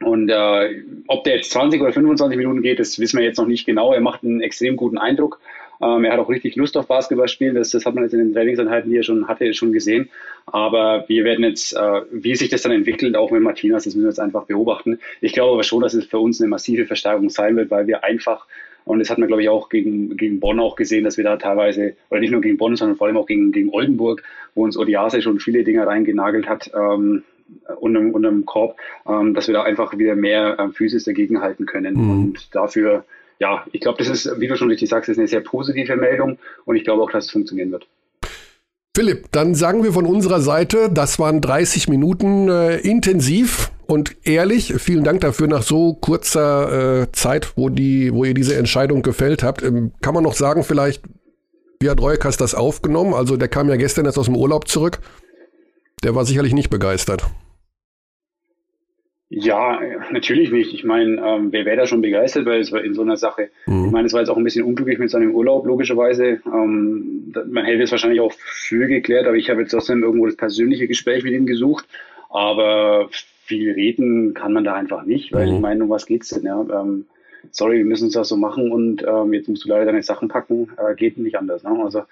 Und äh, ob der jetzt 20 oder 25 Minuten geht, das wissen wir jetzt noch nicht genau. Er macht einen extrem guten Eindruck. Ähm, er hat auch richtig Lust auf Basketball spielen. Das, das hat man jetzt in den Trainingseinheiten, die er schon hatte, schon gesehen. Aber wir werden jetzt, äh, wie sich das dann entwickelt, auch mit Martinas, das müssen wir jetzt einfach beobachten. Ich glaube aber schon, dass es für uns eine massive Verstärkung sein wird, weil wir einfach und das hat man, glaube ich, auch gegen, gegen Bonn auch gesehen, dass wir da teilweise, oder nicht nur gegen Bonn, sondern vor allem auch gegen, gegen Oldenburg, wo uns Odiase schon viele Dinge reingenagelt hat, ähm, unterm, unterm Korb, ähm, dass wir da einfach wieder mehr ähm, Physis dagegen halten können. Mhm. Und dafür ja, ich glaube, das ist, wie du schon richtig sagst, ist eine sehr positive Meldung und ich glaube auch, dass es funktionieren wird. Philipp, dann sagen wir von unserer Seite, das waren 30 Minuten äh, intensiv und ehrlich. Vielen Dank dafür nach so kurzer äh, Zeit, wo, die, wo ihr diese Entscheidung gefällt habt. Ähm, kann man noch sagen, vielleicht, wie hat Reuekas das aufgenommen? Also der kam ja gestern erst aus dem Urlaub zurück. Der war sicherlich nicht begeistert. Ja, natürlich nicht. Ich meine, ähm, wer wäre da schon begeistert weil es war in so einer Sache? Mhm. Ich meine, es war jetzt auch ein bisschen unglücklich mit seinem Urlaub, logischerweise. Ähm, man hätte es wahrscheinlich auch früher geklärt, aber ich habe jetzt trotzdem irgendwo das persönliche Gespräch mit ihm gesucht. Aber viel reden kann man da einfach nicht, weil mhm. ich meine, um was geht's denn? Ja? Ähm, sorry, wir müssen es das so machen und ähm, jetzt musst du leider deine Sachen packen, äh, geht nicht anders. Ne? Also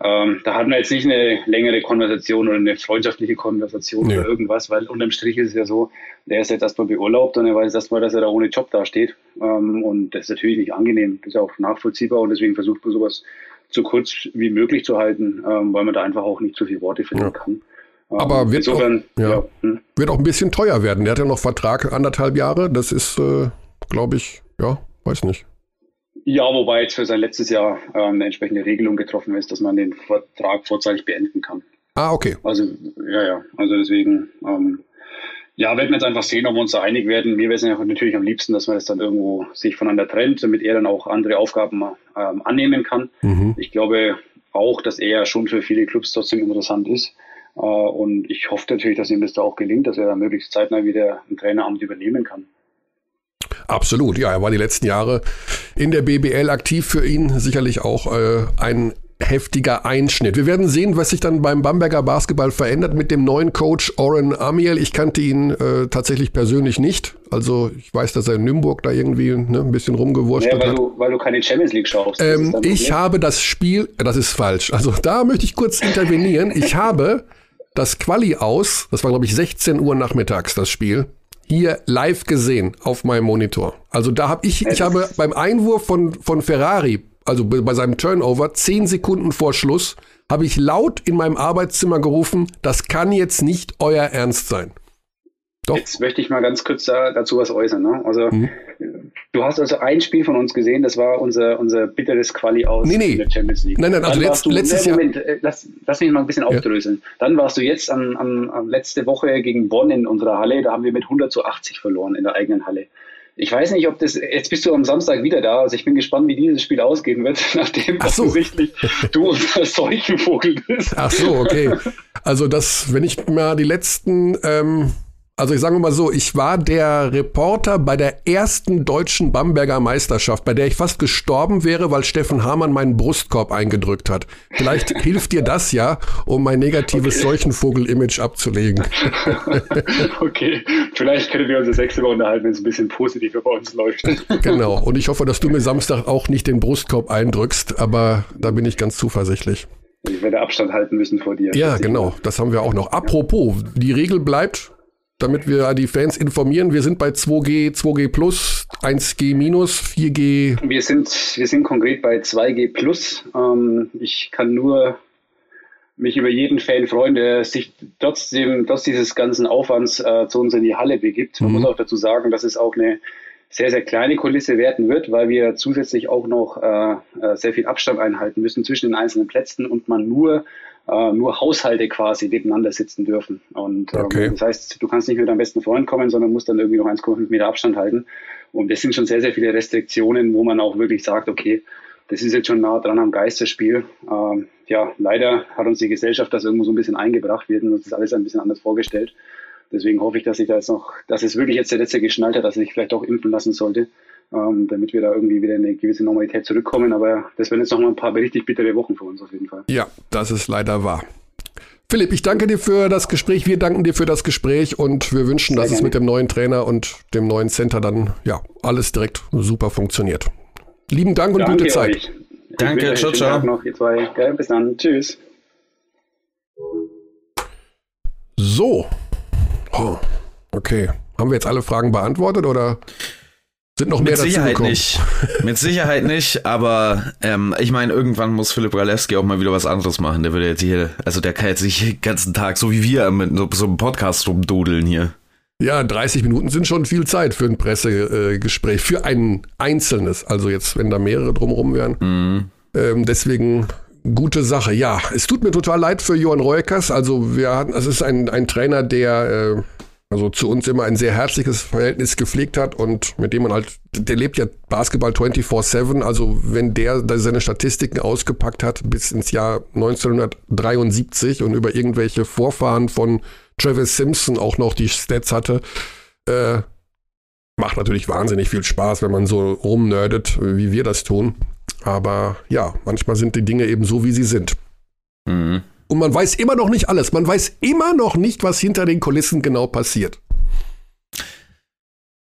ähm, da hatten wir jetzt nicht eine längere Konversation oder eine freundschaftliche Konversation ja. oder irgendwas, weil unterm Strich ist es ja so, der ist jetzt erstmal beurlaubt und er weiß erstmal, dass er da ohne Job dasteht ähm, und das ist natürlich nicht angenehm, das ist auch nachvollziehbar und deswegen versucht man sowas so kurz wie möglich zu halten, ähm, weil man da einfach auch nicht zu viele Worte finden ja. kann. Ähm, Aber wird, Insofern, auch, ja, ja, hm. wird auch ein bisschen teuer werden. Der hat ja noch Vertrag anderthalb Jahre. Das ist, äh, glaube ich, ja, weiß nicht. Ja, wobei jetzt für sein letztes Jahr ähm, eine entsprechende Regelung getroffen ist, dass man den Vertrag vorzeitig beenden kann. Ah, okay. Also, ja, ja. Also deswegen, ähm, ja, werden wir jetzt einfach sehen, ob wir uns da einig werden. Mir wäre es natürlich am liebsten, dass man das dann irgendwo sich voneinander trennt, damit er dann auch andere Aufgaben ähm, annehmen kann. Mhm. Ich glaube auch, dass er schon für viele Clubs trotzdem interessant ist. Äh, und ich hoffe natürlich, dass ihm das da auch gelingt, dass er da möglichst zeitnah wieder ein Traineramt übernehmen kann. Absolut, ja, er war die letzten Jahre in der BBL aktiv für ihn, sicherlich auch äh, ein heftiger Einschnitt. Wir werden sehen, was sich dann beim Bamberger Basketball verändert mit dem neuen Coach Oren Amiel. Ich kannte ihn äh, tatsächlich persönlich nicht. Also ich weiß, dass er in Nürnberg da irgendwie ne, ein bisschen rumgewurscht ja, weil hat. Du, weil du keine Champions League schaust. Ähm, ich habe das Spiel, das ist falsch. Also da möchte ich kurz intervenieren. Ich habe das Quali aus, das war glaube ich 16 Uhr nachmittags das Spiel, hier live gesehen auf meinem Monitor. Also da habe ich, ich habe beim Einwurf von, von Ferrari, also bei seinem Turnover, zehn Sekunden vor Schluss, habe ich laut in meinem Arbeitszimmer gerufen, das kann jetzt nicht euer Ernst sein. Doch. Jetzt möchte ich mal ganz kurz dazu was äußern. Ne? Also mhm. Du hast also ein Spiel von uns gesehen, das war unser, unser bitteres Quali aus nee, nee. der Champions League. Nein, nein, also letzt, du, letztes nee, Moment, Jahr. Äh, lass, lass mich mal ein bisschen ja. aufdröseln. Dann warst du jetzt an, an, an letzte Woche gegen Bonn in unserer Halle, da haben wir mit 100 zu 80 verloren in der eigenen Halle. Ich weiß nicht, ob das, jetzt bist du am Samstag wieder da, also ich bin gespannt, wie dieses Spiel ausgehen wird, nachdem so. offensichtlich du unser Seuchenvogel bist. Ach so, okay. Also das, wenn ich mal die letzten, ähm, also ich sage mal so, ich war der Reporter bei der ersten deutschen Bamberger Meisterschaft, bei der ich fast gestorben wäre, weil Steffen Hamann meinen Brustkorb eingedrückt hat. Vielleicht hilft dir das ja, um mein negatives okay. Seuchenvogel-Image abzulegen. okay, vielleicht können wir uns das nächste Mal unterhalten, wenn es ein bisschen positiver bei uns läuft. genau, und ich hoffe, dass du mir Samstag auch nicht den Brustkorb eindrückst, aber da bin ich ganz zuversichtlich. Ich werde Abstand halten müssen vor dir. Ja, genau, das haben wir auch noch. Apropos, die Regel bleibt, damit wir die Fans informieren. Wir sind bei 2G, 2G Plus, 1G Minus, 4G. Wir sind, wir sind konkret bei 2G Plus. Ähm, ich kann nur mich über jeden Fan freuen, der sich trotzdem, trotz dieses ganzen Aufwands äh, zu uns in die Halle begibt. Man mhm. muss auch dazu sagen, dass es auch eine sehr, sehr kleine Kulisse werden wird, weil wir zusätzlich auch noch äh, äh sehr viel Abstand einhalten müssen zwischen den einzelnen Plätzen und man nur äh, nur Haushalte quasi nebeneinander sitzen dürfen. Und ähm, okay. das heißt, du kannst nicht mit deinem besten Freund kommen, sondern musst dann irgendwie noch 1,5 Meter Abstand halten. Und das sind schon sehr, sehr viele Restriktionen, wo man auch wirklich sagt, okay, das ist jetzt schon nah dran am Geisterspiel. Ähm, ja, leider hat uns die Gesellschaft das irgendwo so ein bisschen eingebracht. Wir hätten uns das alles ein bisschen anders vorgestellt. Deswegen hoffe ich, dass ich da jetzt noch, dass es wirklich jetzt der letzte geschnallt hat, dass sich vielleicht auch impfen lassen sollte ähm, damit wir da irgendwie wieder in eine gewisse Normalität zurückkommen. Aber das werden jetzt noch mal ein paar richtig bittere Wochen für uns auf jeden Fall. Ja, das ist leider wahr. Philipp, ich danke dir für das Gespräch. Wir danken dir für das Gespräch und wir wünschen, Sehr dass gerne. es mit dem neuen Trainer und dem neuen Center dann ja alles direkt super funktioniert. Lieben Dank und danke gute Zeit. Euch. Danke, ciao, ciao. Noch, ihr zwei. Ja, bis dann. Tschüss. So. Oh, okay. Haben wir jetzt alle Fragen beantwortet oder? Sind noch mehr Mit Sicherheit nicht. Mit Sicherheit nicht, aber ähm, ich meine, irgendwann muss Philipp Ralewski auch mal wieder was anderes machen. Der würde jetzt hier, also der kann jetzt nicht den ganzen Tag, so wie wir, mit so, so einem Podcast rumdodeln hier. Ja, 30 Minuten sind schon viel Zeit für ein Pressegespräch, für ein einzelnes. Also jetzt, wenn da mehrere drumherum wären. Mhm. Ähm, deswegen gute Sache. Ja, es tut mir total leid für Johann Reukers. Also wir hatten, es ist ein, ein Trainer, der äh, also zu uns immer ein sehr herzliches Verhältnis gepflegt hat und mit dem man halt, der lebt ja Basketball 24-7, also wenn der seine Statistiken ausgepackt hat bis ins Jahr 1973 und über irgendwelche Vorfahren von Travis Simpson auch noch die Stats hatte, äh, macht natürlich wahnsinnig viel Spaß, wenn man so rumnerdet, wie wir das tun. Aber ja, manchmal sind die Dinge eben so, wie sie sind. Mhm. Und man weiß immer noch nicht alles. Man weiß immer noch nicht, was hinter den Kulissen genau passiert.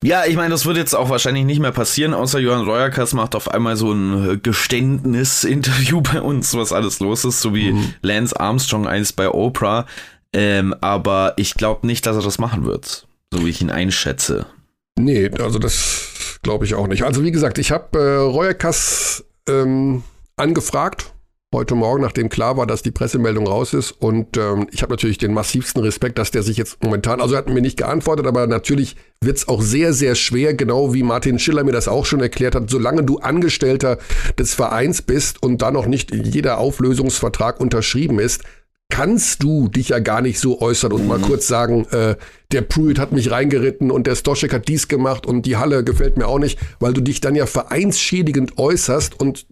Ja, ich meine, das wird jetzt auch wahrscheinlich nicht mehr passieren, außer Johann Reuerkas macht auf einmal so ein Geständnis-Interview bei uns, was alles los ist, so wie mhm. Lance Armstrong eins bei Oprah. Ähm, aber ich glaube nicht, dass er das machen wird, so wie ich ihn einschätze. Nee, also das glaube ich auch nicht. Also wie gesagt, ich habe äh, Reuerkas ähm, angefragt heute Morgen, nachdem klar war, dass die Pressemeldung raus ist. Und ähm, ich habe natürlich den massivsten Respekt, dass der sich jetzt momentan, also er hat mir nicht geantwortet, aber natürlich wird es auch sehr, sehr schwer, genau wie Martin Schiller mir das auch schon erklärt hat, solange du Angestellter des Vereins bist und da noch nicht jeder Auflösungsvertrag unterschrieben ist, kannst du dich ja gar nicht so äußern und mhm. mal kurz sagen, äh, der Pruitt hat mich reingeritten und der Stoschek hat dies gemacht und die Halle gefällt mir auch nicht, weil du dich dann ja vereinsschädigend äußerst und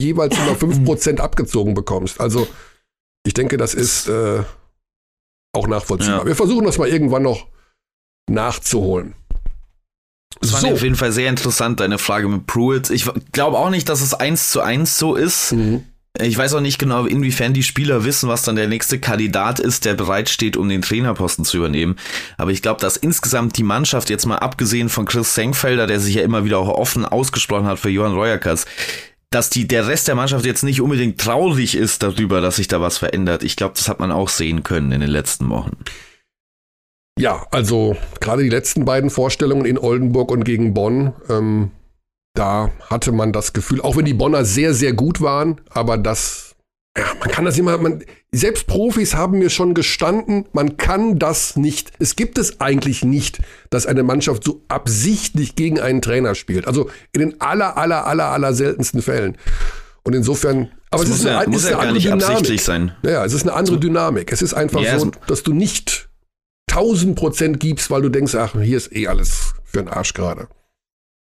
jeweils immer 5% abgezogen bekommst. Also ich denke, das ist äh, auch nachvollziehbar. Ja. Wir versuchen das mal irgendwann noch nachzuholen. Das war so. auf jeden Fall sehr interessant, deine Frage mit Pruitt. Ich glaube auch nicht, dass es eins zu eins so ist. Mhm. Ich weiß auch nicht genau, inwiefern die Spieler wissen, was dann der nächste Kandidat ist, der bereitsteht, um den Trainerposten zu übernehmen. Aber ich glaube, dass insgesamt die Mannschaft, jetzt mal abgesehen von Chris Senkfelder, der sich ja immer wieder auch offen ausgesprochen hat für Johann Reuerkas, dass die, der Rest der Mannschaft jetzt nicht unbedingt traurig ist darüber, dass sich da was verändert. Ich glaube, das hat man auch sehen können in den letzten Wochen. Ja, also gerade die letzten beiden Vorstellungen in Oldenburg und gegen Bonn, ähm, da hatte man das Gefühl, auch wenn die Bonner sehr, sehr gut waren, aber das, ja, man kann das immer, man, selbst Profis haben mir schon gestanden, man kann das nicht. Es gibt es eigentlich nicht, dass eine Mannschaft so absichtlich gegen einen Trainer spielt. Also in den aller, aller, aller, aller seltensten Fällen. Und insofern, aber es, es ist, ja, eine, ist eine andere Dynamik. Sein. Ja, es ist eine andere Dynamik. Es ist einfach ja, so, dass du nicht 1000 Prozent gibst, weil du denkst, ach, hier ist eh alles für den Arsch gerade.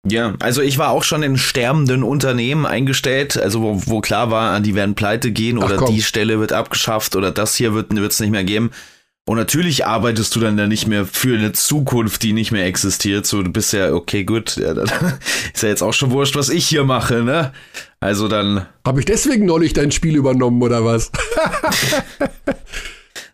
Ja, also ich war auch schon in sterbenden Unternehmen eingestellt, also wo, wo klar war, die werden pleite gehen oder die Stelle wird abgeschafft oder das hier wird es nicht mehr geben. Und natürlich arbeitest du dann ja nicht mehr für eine Zukunft, die nicht mehr existiert. So, du bist ja, okay, gut, ja, dann ist ja jetzt auch schon wurscht, was ich hier mache, ne? Also dann. Habe ich deswegen neulich dein Spiel übernommen oder was?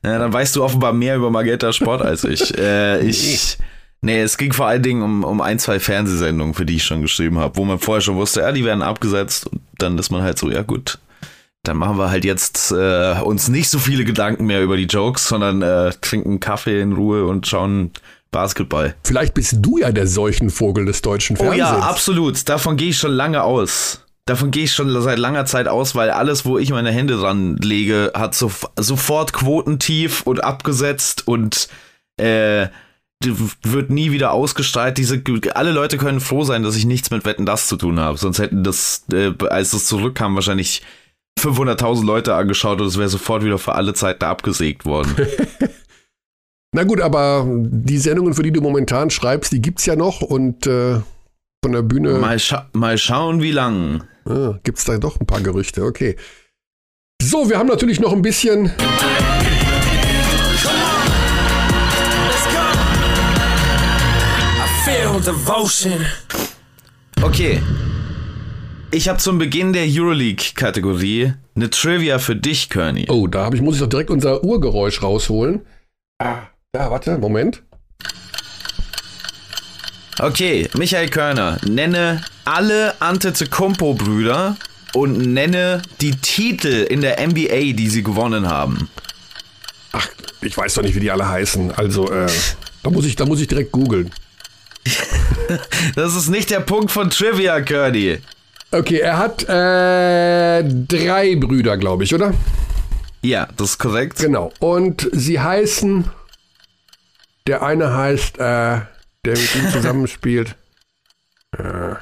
ja, dann weißt du offenbar mehr über Magenta Sport als ich. Äh, ich. Nee, es ging vor allen Dingen um, um ein, zwei Fernsehsendungen, für die ich schon geschrieben habe, wo man vorher schon wusste, ja, die werden abgesetzt und dann ist man halt so, ja gut, dann machen wir halt jetzt äh, uns nicht so viele Gedanken mehr über die Jokes, sondern äh, trinken Kaffee in Ruhe und schauen Basketball. Vielleicht bist du ja der Seuchenvogel des deutschen Fernsehens. Oh ja, absolut. Davon gehe ich schon lange aus. Davon gehe ich schon seit langer Zeit aus, weil alles, wo ich meine Hände dran lege, hat so, sofort Quotentief und abgesetzt und äh, wird nie wieder ausgestrahlt. Diese, alle Leute können froh sein, dass ich nichts mit Wetten das zu tun habe. Sonst hätten das, äh, als das zurückkam, wahrscheinlich 500.000 Leute angeschaut und es wäre sofort wieder für alle Zeiten abgesägt worden. Na gut, aber die Sendungen, für die du momentan schreibst, die gibt's ja noch und äh, von der Bühne. Mal, scha mal schauen, wie lang. Ah, gibt's da doch ein paar Gerüchte, okay. So, wir haben natürlich noch ein bisschen. Okay. Ich habe zum Beginn der Euroleague-Kategorie eine Trivia für dich, Kearney. Oh, da ich, muss ich doch direkt unser Urgeräusch rausholen. Ah, da, warte, Moment. Okay, Michael Körner, nenne alle Antetokounmpo-Brüder und nenne die Titel in der NBA, die sie gewonnen haben. Ach, ich weiß doch nicht, wie die alle heißen. Also, äh, da muss ich, da muss ich direkt googeln. das ist nicht der Punkt von Trivia, Curdy. Okay, er hat äh, drei Brüder, glaube ich, oder? Ja, das ist korrekt. Genau. Und sie heißen. Der eine heißt, äh, der mit ihm zusammenspielt. Äh.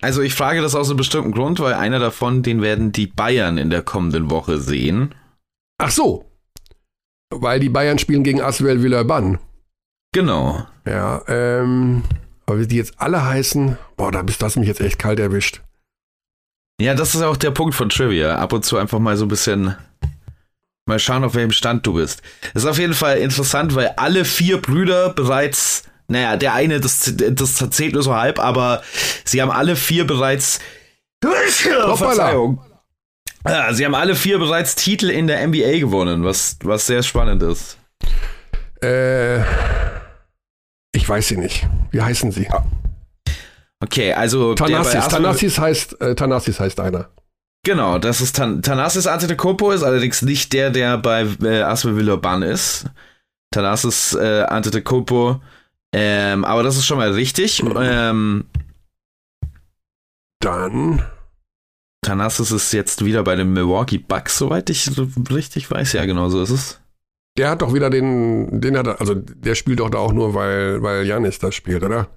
Also ich frage das aus einem bestimmten Grund, weil einer davon, den werden die Bayern in der kommenden Woche sehen. Ach so. Weil die Bayern spielen gegen Aswell Villeurbanne. Genau. Ja, ähm, aber wie die jetzt alle heißen, boah, da bist du mich jetzt echt kalt erwischt. Ja, das ist auch der Punkt von Trivia. Ab und zu einfach mal so ein bisschen mal schauen, auf welchem Stand du bist. Das ist auf jeden Fall interessant, weil alle vier Brüder bereits, naja, der eine, das, das zählt nur so halb, aber sie haben alle vier bereits. Verzeihung. Ja, sie haben alle vier bereits Titel in der NBA gewonnen, was, was sehr spannend ist. Äh. Ich weiß sie nicht. Wie heißen sie? Okay, also Thanasis. Thanasis heißt äh, Thanasis heißt einer. Genau, das ist Tan Thanasis Antetokounmpo ist allerdings nicht der, der bei äh, Aswell Villeurbanne ist. Thanasis äh, Antetokounmpo. Ähm, aber das ist schon mal richtig. Mhm. Ähm, Dann Thanasis ist jetzt wieder bei den Milwaukee Bucks, soweit ich richtig weiß. Ja, genau so ist es. Der hat doch wieder den, den hat er, also der spielt doch da auch nur, weil, weil Janis da spielt, oder?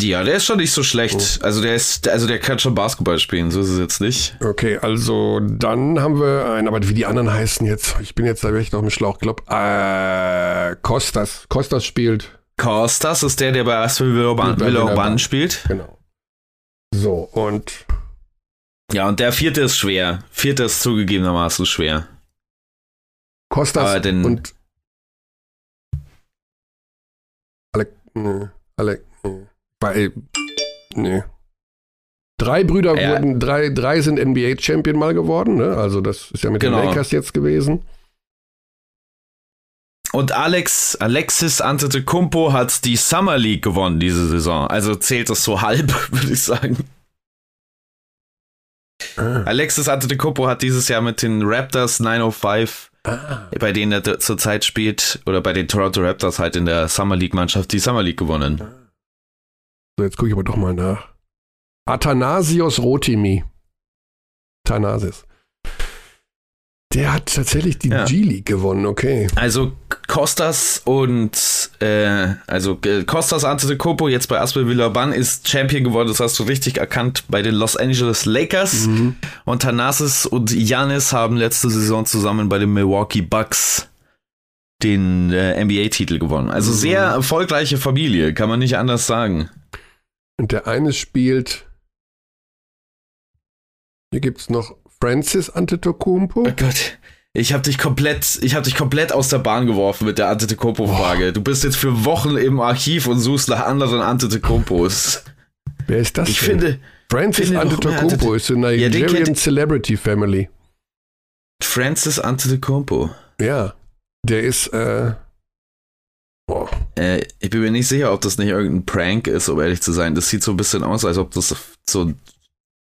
Ja, der ist schon nicht so schlecht. Oh. Also der ist, also der kann schon Basketball spielen, so ist es jetzt nicht. Okay, also dann haben wir einen, aber wie die anderen heißen jetzt, ich bin jetzt da wirklich noch im Schlauch, glaub, äh, Kostas. Kostas spielt. Kostas ist der, der bei Aston Villeurbanne spielt. Genau. So, und. Ja, und der vierte ist schwer. Vierte ist zugegebenermaßen schwer. Kostas den, und. Alec, nee, Alec, nee. Bei, nee. Drei Brüder ja. wurden, drei, drei sind NBA-Champion mal geworden, ne? Also das ist ja mit genau. den Lakers jetzt gewesen. Und Alex, Alexis Antetokounmpo hat die Summer League gewonnen diese Saison. Also zählt das so halb, würde ich sagen. Ah. Alexis Antetokounmpo hat dieses Jahr mit den Raptors 905, ah. bei denen er zurzeit spielt, oder bei den Toronto Raptors halt in der Summer League Mannschaft die Summer League gewonnen. Ah. So, jetzt gucke ich aber doch mal nach. Athanasios Rotimi. Thanasis. Der hat tatsächlich die ja. G-League gewonnen, okay. Also Kostas und äh, also äh, Kostas Antetokounmpo jetzt bei Aspel Villaban ist Champion geworden, das hast du richtig erkannt bei den Los Angeles Lakers mhm. und Thanasis und Janis haben letzte Saison zusammen bei den Milwaukee Bucks den äh, NBA-Titel gewonnen. Also mhm. sehr erfolgreiche Familie, kann man nicht anders sagen. Und der eine spielt. Hier gibt es noch Francis Antetokounmpo. Oh Gott. Ich habe dich komplett, ich habe dich komplett aus der Bahn geworfen mit der Antetokounmpo-Frage. Du bist jetzt für Wochen im Archiv und suchst nach anderen Antetokounmpos. Wer ist das? Ich denn? finde, Francis finde Antetokounmpo ist eine Nigerian ja, Celebrity Family. Francis Antetokounmpo. Ja, der ist. Äh, äh, ich bin mir nicht sicher, ob das nicht irgendein Prank ist, um ehrlich zu sein. Das sieht so ein bisschen aus, als ob das so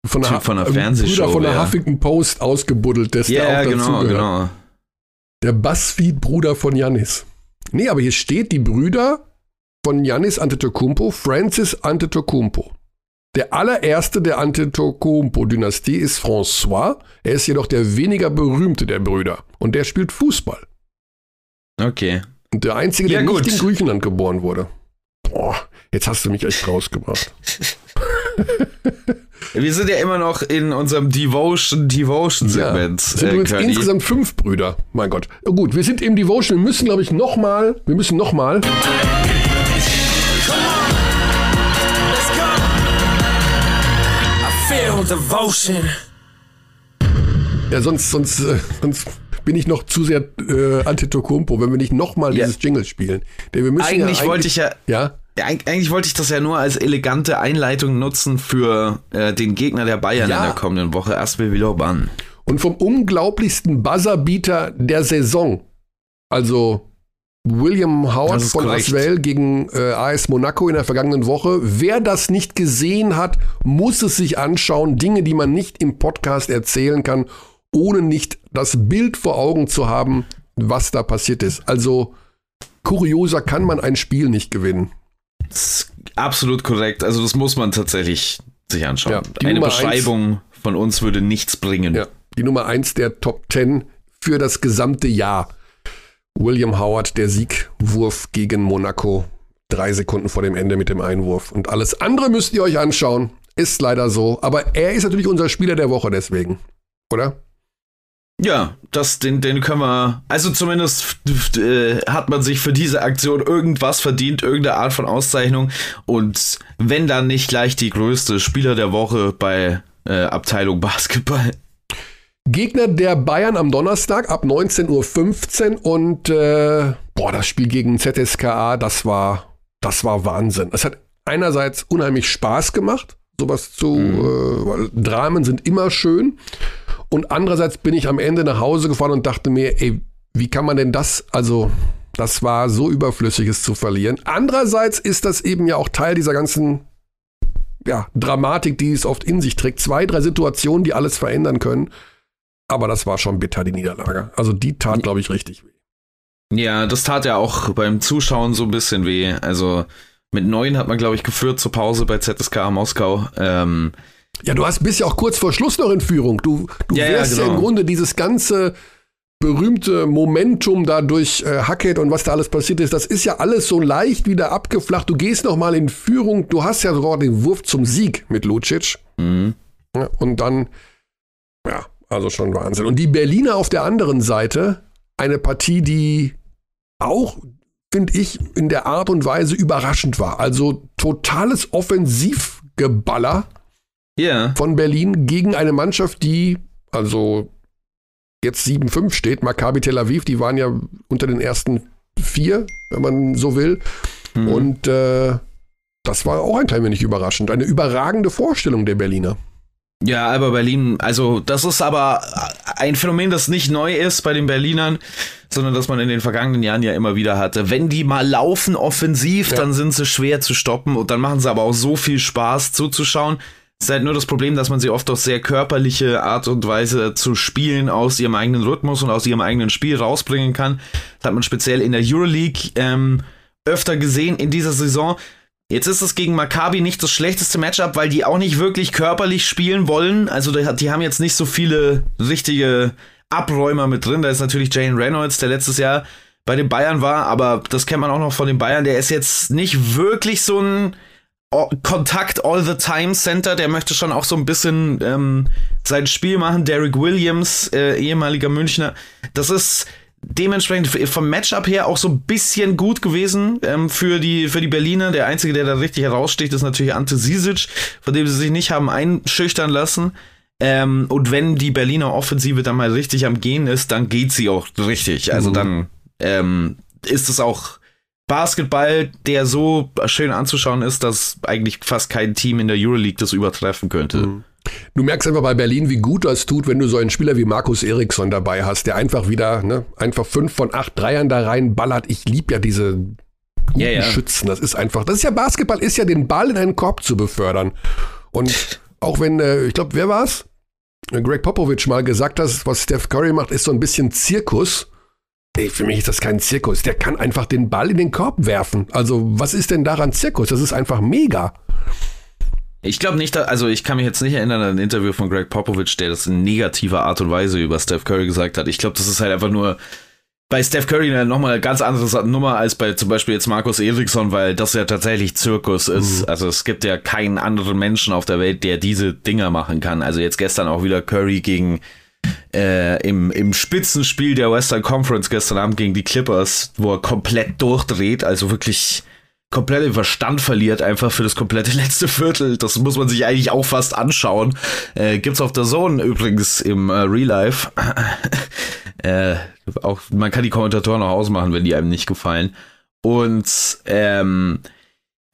von der, von der Fernsehshow. Bruder von der Huffington Post ausgebuddelt, der yeah, auch genau, genau. Der Buzzfeed-Bruder von Janis. Nee, aber hier steht die Brüder von Janis Antetokounmpo, Francis Antetokounmpo. Der allererste der Antetokounmpo-Dynastie ist François. Er ist jedoch der weniger berühmte der Brüder. Und der spielt Fußball. Okay. Und der einzige, ja, der gut. nicht in Griechenland geboren wurde. Boah, jetzt hast du mich echt rausgebracht. Wir sind ja immer noch in unserem Devotion, Devotion Segment. Ja, sind äh, insgesamt fünf Brüder. Mein Gott. Gut, wir sind im Devotion. Wir müssen, glaube ich, noch mal. Wir müssen noch mal. Ja, sonst, sonst, äh, sonst bin ich noch zu sehr äh, Antetokounmpo, wenn wir nicht noch mal ja. dieses Jingle spielen. Denn wir müssen eigentlich, ja eigentlich wollte ich ja, ja eigentlich wollte ich das ja nur als elegante Einleitung nutzen für äh, den Gegner der Bayern ja. in der kommenden Woche, Asbel Villeurbanne. Und vom unglaublichsten Buzzerbeater der Saison, also William Howard von korrekt. Aswell gegen äh, AS Monaco in der vergangenen Woche. Wer das nicht gesehen hat, muss es sich anschauen. Dinge, die man nicht im Podcast erzählen kann, ohne nicht das Bild vor Augen zu haben, was da passiert ist. Also kurioser kann man ein Spiel nicht gewinnen absolut korrekt. Also das muss man tatsächlich sich anschauen. Ja, Eine Nummer Beschreibung eins, von uns würde nichts bringen. Ja, die Nummer 1 der Top 10 für das gesamte Jahr. William Howard, der Siegwurf gegen Monaco. Drei Sekunden vor dem Ende mit dem Einwurf. Und alles andere müsst ihr euch anschauen. Ist leider so. Aber er ist natürlich unser Spieler der Woche deswegen. Oder? Ja, das, den, den können wir. Also zumindest äh, hat man sich für diese Aktion irgendwas verdient, irgendeine Art von Auszeichnung. Und wenn dann nicht gleich die größte Spieler der Woche bei äh, Abteilung Basketball. Gegner der Bayern am Donnerstag ab 19.15 Uhr und äh, boah, das Spiel gegen ZSKA, das war, das war Wahnsinn. Es hat einerseits unheimlich Spaß gemacht, sowas zu, mhm. äh, Dramen sind immer schön. Und andererseits bin ich am Ende nach Hause gefahren und dachte mir, ey, wie kann man denn das, also das war so überflüssig, es zu verlieren. Andererseits ist das eben ja auch Teil dieser ganzen ja, Dramatik, die es oft in sich trägt. Zwei, drei Situationen, die alles verändern können. Aber das war schon bitter, die Niederlage. Also die tat, glaube ich, richtig weh. Ja, das tat ja auch beim Zuschauen so ein bisschen weh. Also mit neun hat man, glaube ich, geführt zur Pause bei ZSK Moskau. Ähm, Ja, du hast bist ja auch kurz vor Schluss noch in Führung. Du, du ja, wirst ja, genau. ja im. Grunde dieses ganze berühmte Momentum da durch äh, Hackett und was da alles passiert ist, das ist ja alles so leicht wieder abgeflacht. Du gehst noch mal in Führung. Du hast ja sogar den Wurf zum Sieg mit Lucic. Mhm. Ja, und dann, ja, also schon Wahnsinn. Und die Berliner auf der anderen Seite, eine Partie, die auch, finde ich, in der Art und Weise überraschend war. Also totales Offensivgeballer yeah. von Berlin gegen eine Mannschaft, die, also jetzt 7-5 steht, Maccabi Tel Aviv, die waren ja unter den ersten vier, wenn man so will. Mhm. Und äh, das war auch ein klein wenig überraschend. Eine überragende Vorstellung der Berliner. Ja, aber Berlin, also das ist aber ein Phänomen, das nicht neu ist bei den Berlinern, sondern dass man in den vergangenen Jahren ja immer wieder hatte. Wenn die mal laufen offensiv, ja. dann sind sie schwer zu stoppen und dann machen sie aber auch so viel Spaß zuzuschauen. Es ist halt nur das Problem, dass man sie oft auf sehr körperliche Art und Weise zu spielen aus ihrem eigenen Rhythmus und aus ihrem eigenen Spiel rausbringen kann. Das hat man speziell in der Euroleague ähm, öfter gesehen in dieser Saison. Jetzt ist es gegen Maccabi nicht das schlechteste Matchup, weil die auch nicht wirklich körperlich spielen wollen. Also die haben jetzt nicht so viele richtige Abräumer mit drin. Da ist natürlich Jane Reynolds, der letztes Jahr bei den Bayern war, aber das kennt man auch noch von den Bayern. Der ist jetzt nicht wirklich so ein Kontakt All the Time Center, der möchte schon auch so ein bisschen ähm, sein Spiel machen. Derek Williams, äh, ehemaliger Münchner. Das ist dementsprechend vom Matchup her auch so ein bisschen gut gewesen ähm, für, die, für die Berliner. Der Einzige, der da richtig heraussticht, ist natürlich Ante Sisic, von dem sie sich nicht haben einschüchtern lassen. Ähm, und wenn die Berliner Offensive dann mal richtig am Gehen ist, dann geht sie auch richtig. Also mhm. dann ähm, ist es auch Basketball, der so schön anzuschauen ist, dass eigentlich fast kein Team in der Euroleague das übertreffen könnte. Mhm. Du merkst einfach bei Berlin, wie gut das tut, wenn du so einen Spieler wie Markus Eriksson dabei hast, der einfach wieder, ne, einfach fünf von acht Dreiern da rein ballert. Ich liebe ja diese guten ja, ja. Schützen. Das ist einfach, das ist ja Basketball, ist ja den Ball in einen Korb zu befördern. Und auch wenn, äh, ich glaube, wer war's? Greg Popovich mal gesagt hat, was Steph Curry macht, ist so ein bisschen Zirkus. Ey, für mich ist das kein Zirkus. Der kann einfach den Ball in den Korb werfen. Also, was ist denn daran Zirkus? Das ist einfach mega. Ich glaube nicht, also ich kann mich jetzt nicht erinnern an ein Interview von Greg Popovich, der das in negativer Art und Weise über Steph Curry gesagt hat. Ich glaube, das ist halt einfach nur bei Steph Curry nochmal eine ganz andere Nummer als bei zum Beispiel jetzt Markus Eriksson, weil das ja tatsächlich Zirkus ist. Mhm. Also es gibt ja keinen anderen Menschen auf der Welt, der diese Dinger machen kann. Also jetzt gestern auch wieder Curry gegen äh, im, im Spitzenspiel der Western Conference gestern Abend gegen die Clippers, wo er komplett durchdreht, also wirklich komplett den Verstand verliert, einfach für das komplette letzte Viertel. Das muss man sich eigentlich auch fast anschauen. Äh, gibt's auf der Zone übrigens im äh, Real Life. äh, auch, man kann die Kommentatoren auch ausmachen, wenn die einem nicht gefallen. Und ähm,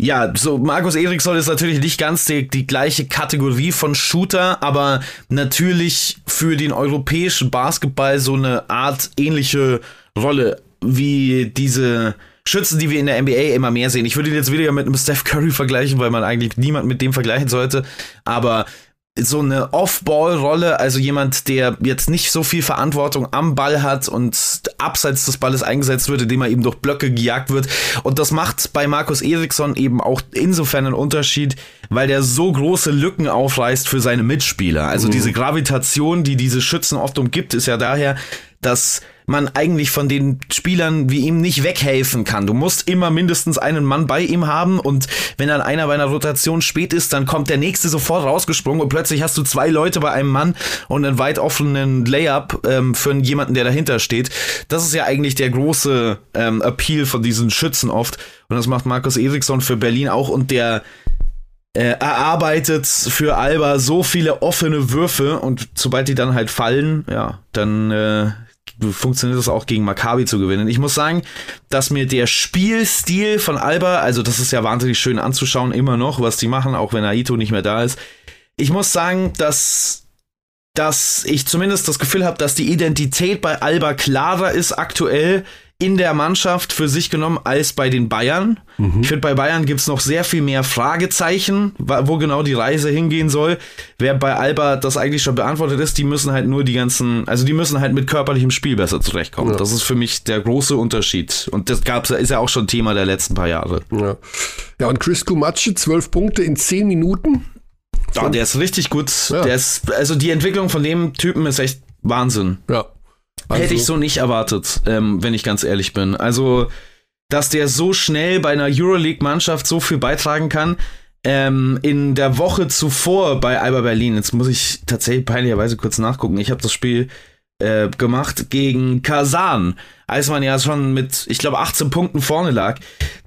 ja, so Markus Eriksson ist natürlich nicht ganz die, die gleiche Kategorie von Shooter, aber natürlich für den europäischen Basketball so eine Art ähnliche Rolle wie diese Schützen, die wir in der NBA immer mehr sehen. Ich würde ihn jetzt wieder mit einem Steph Curry vergleichen, weil man eigentlich niemand mit dem vergleichen sollte. Aber so eine Off-Ball-Rolle, also jemand, der jetzt nicht so viel Verantwortung am Ball hat und abseits des Balles eingesetzt wird, indem er eben durch Blöcke gejagt wird. Und das macht bei Markus Eriksson eben auch insofern einen Unterschied, weil der so große Lücken aufreißt für seine Mitspieler. Also mhm. diese Gravitation, die diese Schützen oft umgibt, ist ja daher, dass man eigentlich von den Spielern wie ihm nicht weghelfen kann. Du musst immer mindestens einen Mann bei ihm haben und wenn dann einer bei einer Rotation spät ist, dann kommt der nächste sofort rausgesprungen und plötzlich hast du zwei Leute bei einem Mann und einen weit offenen Layup ähm, für jemanden, der dahinter steht. Das ist ja eigentlich der große ähm, Appeal von diesen Schützen oft und das macht Markus Eriksson für Berlin auch und der äh, erarbeitet für Alba so viele offene Würfe und sobald die dann halt fallen, ja, dann äh, funktioniert es auch gegen Maccabi zu gewinnen. Ich muss sagen, dass mir der Spielstil von Alba, also das ist ja wahnsinnig schön anzuschauen, immer noch, was die machen, auch wenn Aito nicht mehr da ist. Ich muss sagen, dass dass ich zumindest das Gefühl habe, dass die Identität bei Alba klarer ist aktuell in der Mannschaft für sich genommen als bei den Bayern. Mhm. Ich finde, bei Bayern gibt es noch sehr viel mehr Fragezeichen, wo genau die Reise hingehen soll. Wer bei Alba das eigentlich schon beantwortet ist, die müssen halt nur die ganzen, also die müssen halt mit körperlichem Spiel besser zurechtkommen. Ja. Das ist für mich der große Unterschied. Und das gab's, ist ja auch schon Thema der letzten paar Jahre. Ja, ja und Chris Kumatsche, zwölf Punkte in zehn Minuten Oh, der ist richtig gut. Ja. Der ist, also die Entwicklung von dem Typen ist echt Wahnsinn. Ja. Also, Hätte ich so nicht erwartet, ähm, wenn ich ganz ehrlich bin. Also, dass der so schnell bei einer Euroleague-Mannschaft so viel beitragen kann. Ähm, in der Woche zuvor bei Alba Berlin, jetzt muss ich tatsächlich peinlicherweise kurz nachgucken. Ich habe das Spiel äh, gemacht gegen Kasan, als man ja schon mit, ich glaube, 18 Punkten vorne lag.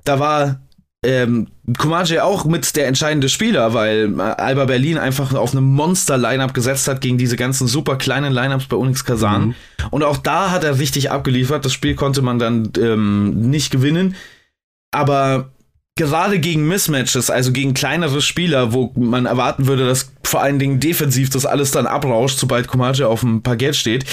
Da war ähm, Kumaji auch mit der entscheidende Spieler, weil äh, Alba Berlin einfach auf eine Monster-Line-Up gesetzt hat gegen diese ganzen super kleinen Line-Ups bei Unix Kasan. Mhm. Und auch da hat er richtig abgeliefert. Das Spiel konnte man dann ähm, nicht gewinnen. Aber gerade gegen Mismatches, also gegen kleinere Spieler, wo man erwarten würde, dass vor allen Dingen defensiv das alles dann abrauscht, sobald Kumaji auf dem Parkett steht,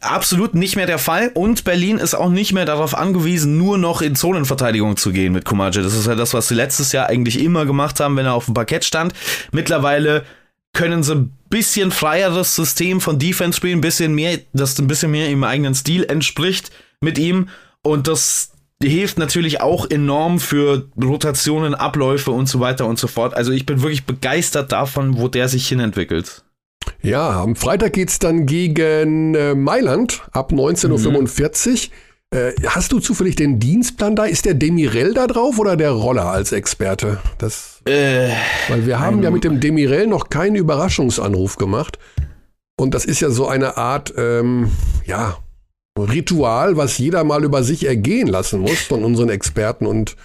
absolut nicht mehr der Fall und Berlin ist auch nicht mehr darauf angewiesen, nur noch in Zonenverteidigung zu gehen mit Kumaji. Das ist ja das, was sie letztes Jahr eigentlich immer gemacht haben, wenn er auf dem Parkett stand. Mittlerweile können sie ein bisschen freieres System von Defense spielen, ein bisschen mehr, das ein bisschen mehr im eigenen Stil entspricht mit ihm und das hilft natürlich auch enorm für Rotationen, Abläufe und so weiter und so fort. Also ich bin wirklich begeistert davon, wo der sich hinentwickelt. Ja, am Freitag geht es dann gegen äh, Mailand ab 19.45 Uhr. Äh, hast du zufällig den Dienstplan da? Ist der Demirel da drauf oder der Roller als Experte? Das, äh, weil wir haben ja mit dem Demirel noch keinen Überraschungsanruf gemacht. Und das ist ja so eine Art, ähm, ja, Ritual, was jeder mal über sich ergehen lassen muss von unseren Experten und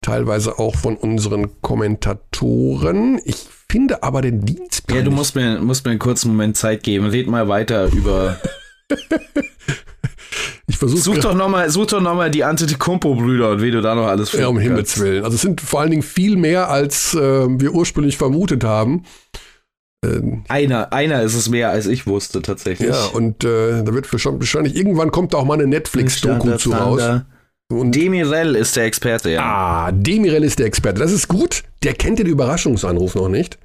teilweise auch von unseren Kommentatoren. Ich finde aber den Dienstplan. Ja, du musst mir, musst mir einen kurzen Moment Zeit geben. Red mal weiter über. ich versuche. Such doch nochmal, such doch noch mal die Antetokounmpo-Brüder und wie du da noch alles findest. Ja, um Himmels Willen. Also es sind vor allen Dingen viel mehr, als äh, wir ursprünglich vermutet haben. Ähm, einer, einer ist es mehr, als ich wusste tatsächlich. Ja, und äh, da wird wahrscheinlich irgendwann kommt da auch mal eine Netflix-Doku zu raus. Und Demirel ist der Experte, ja. Ah, Demirel ist der Experte. Das ist gut. Der kennt den Überraschungsanruf noch nicht.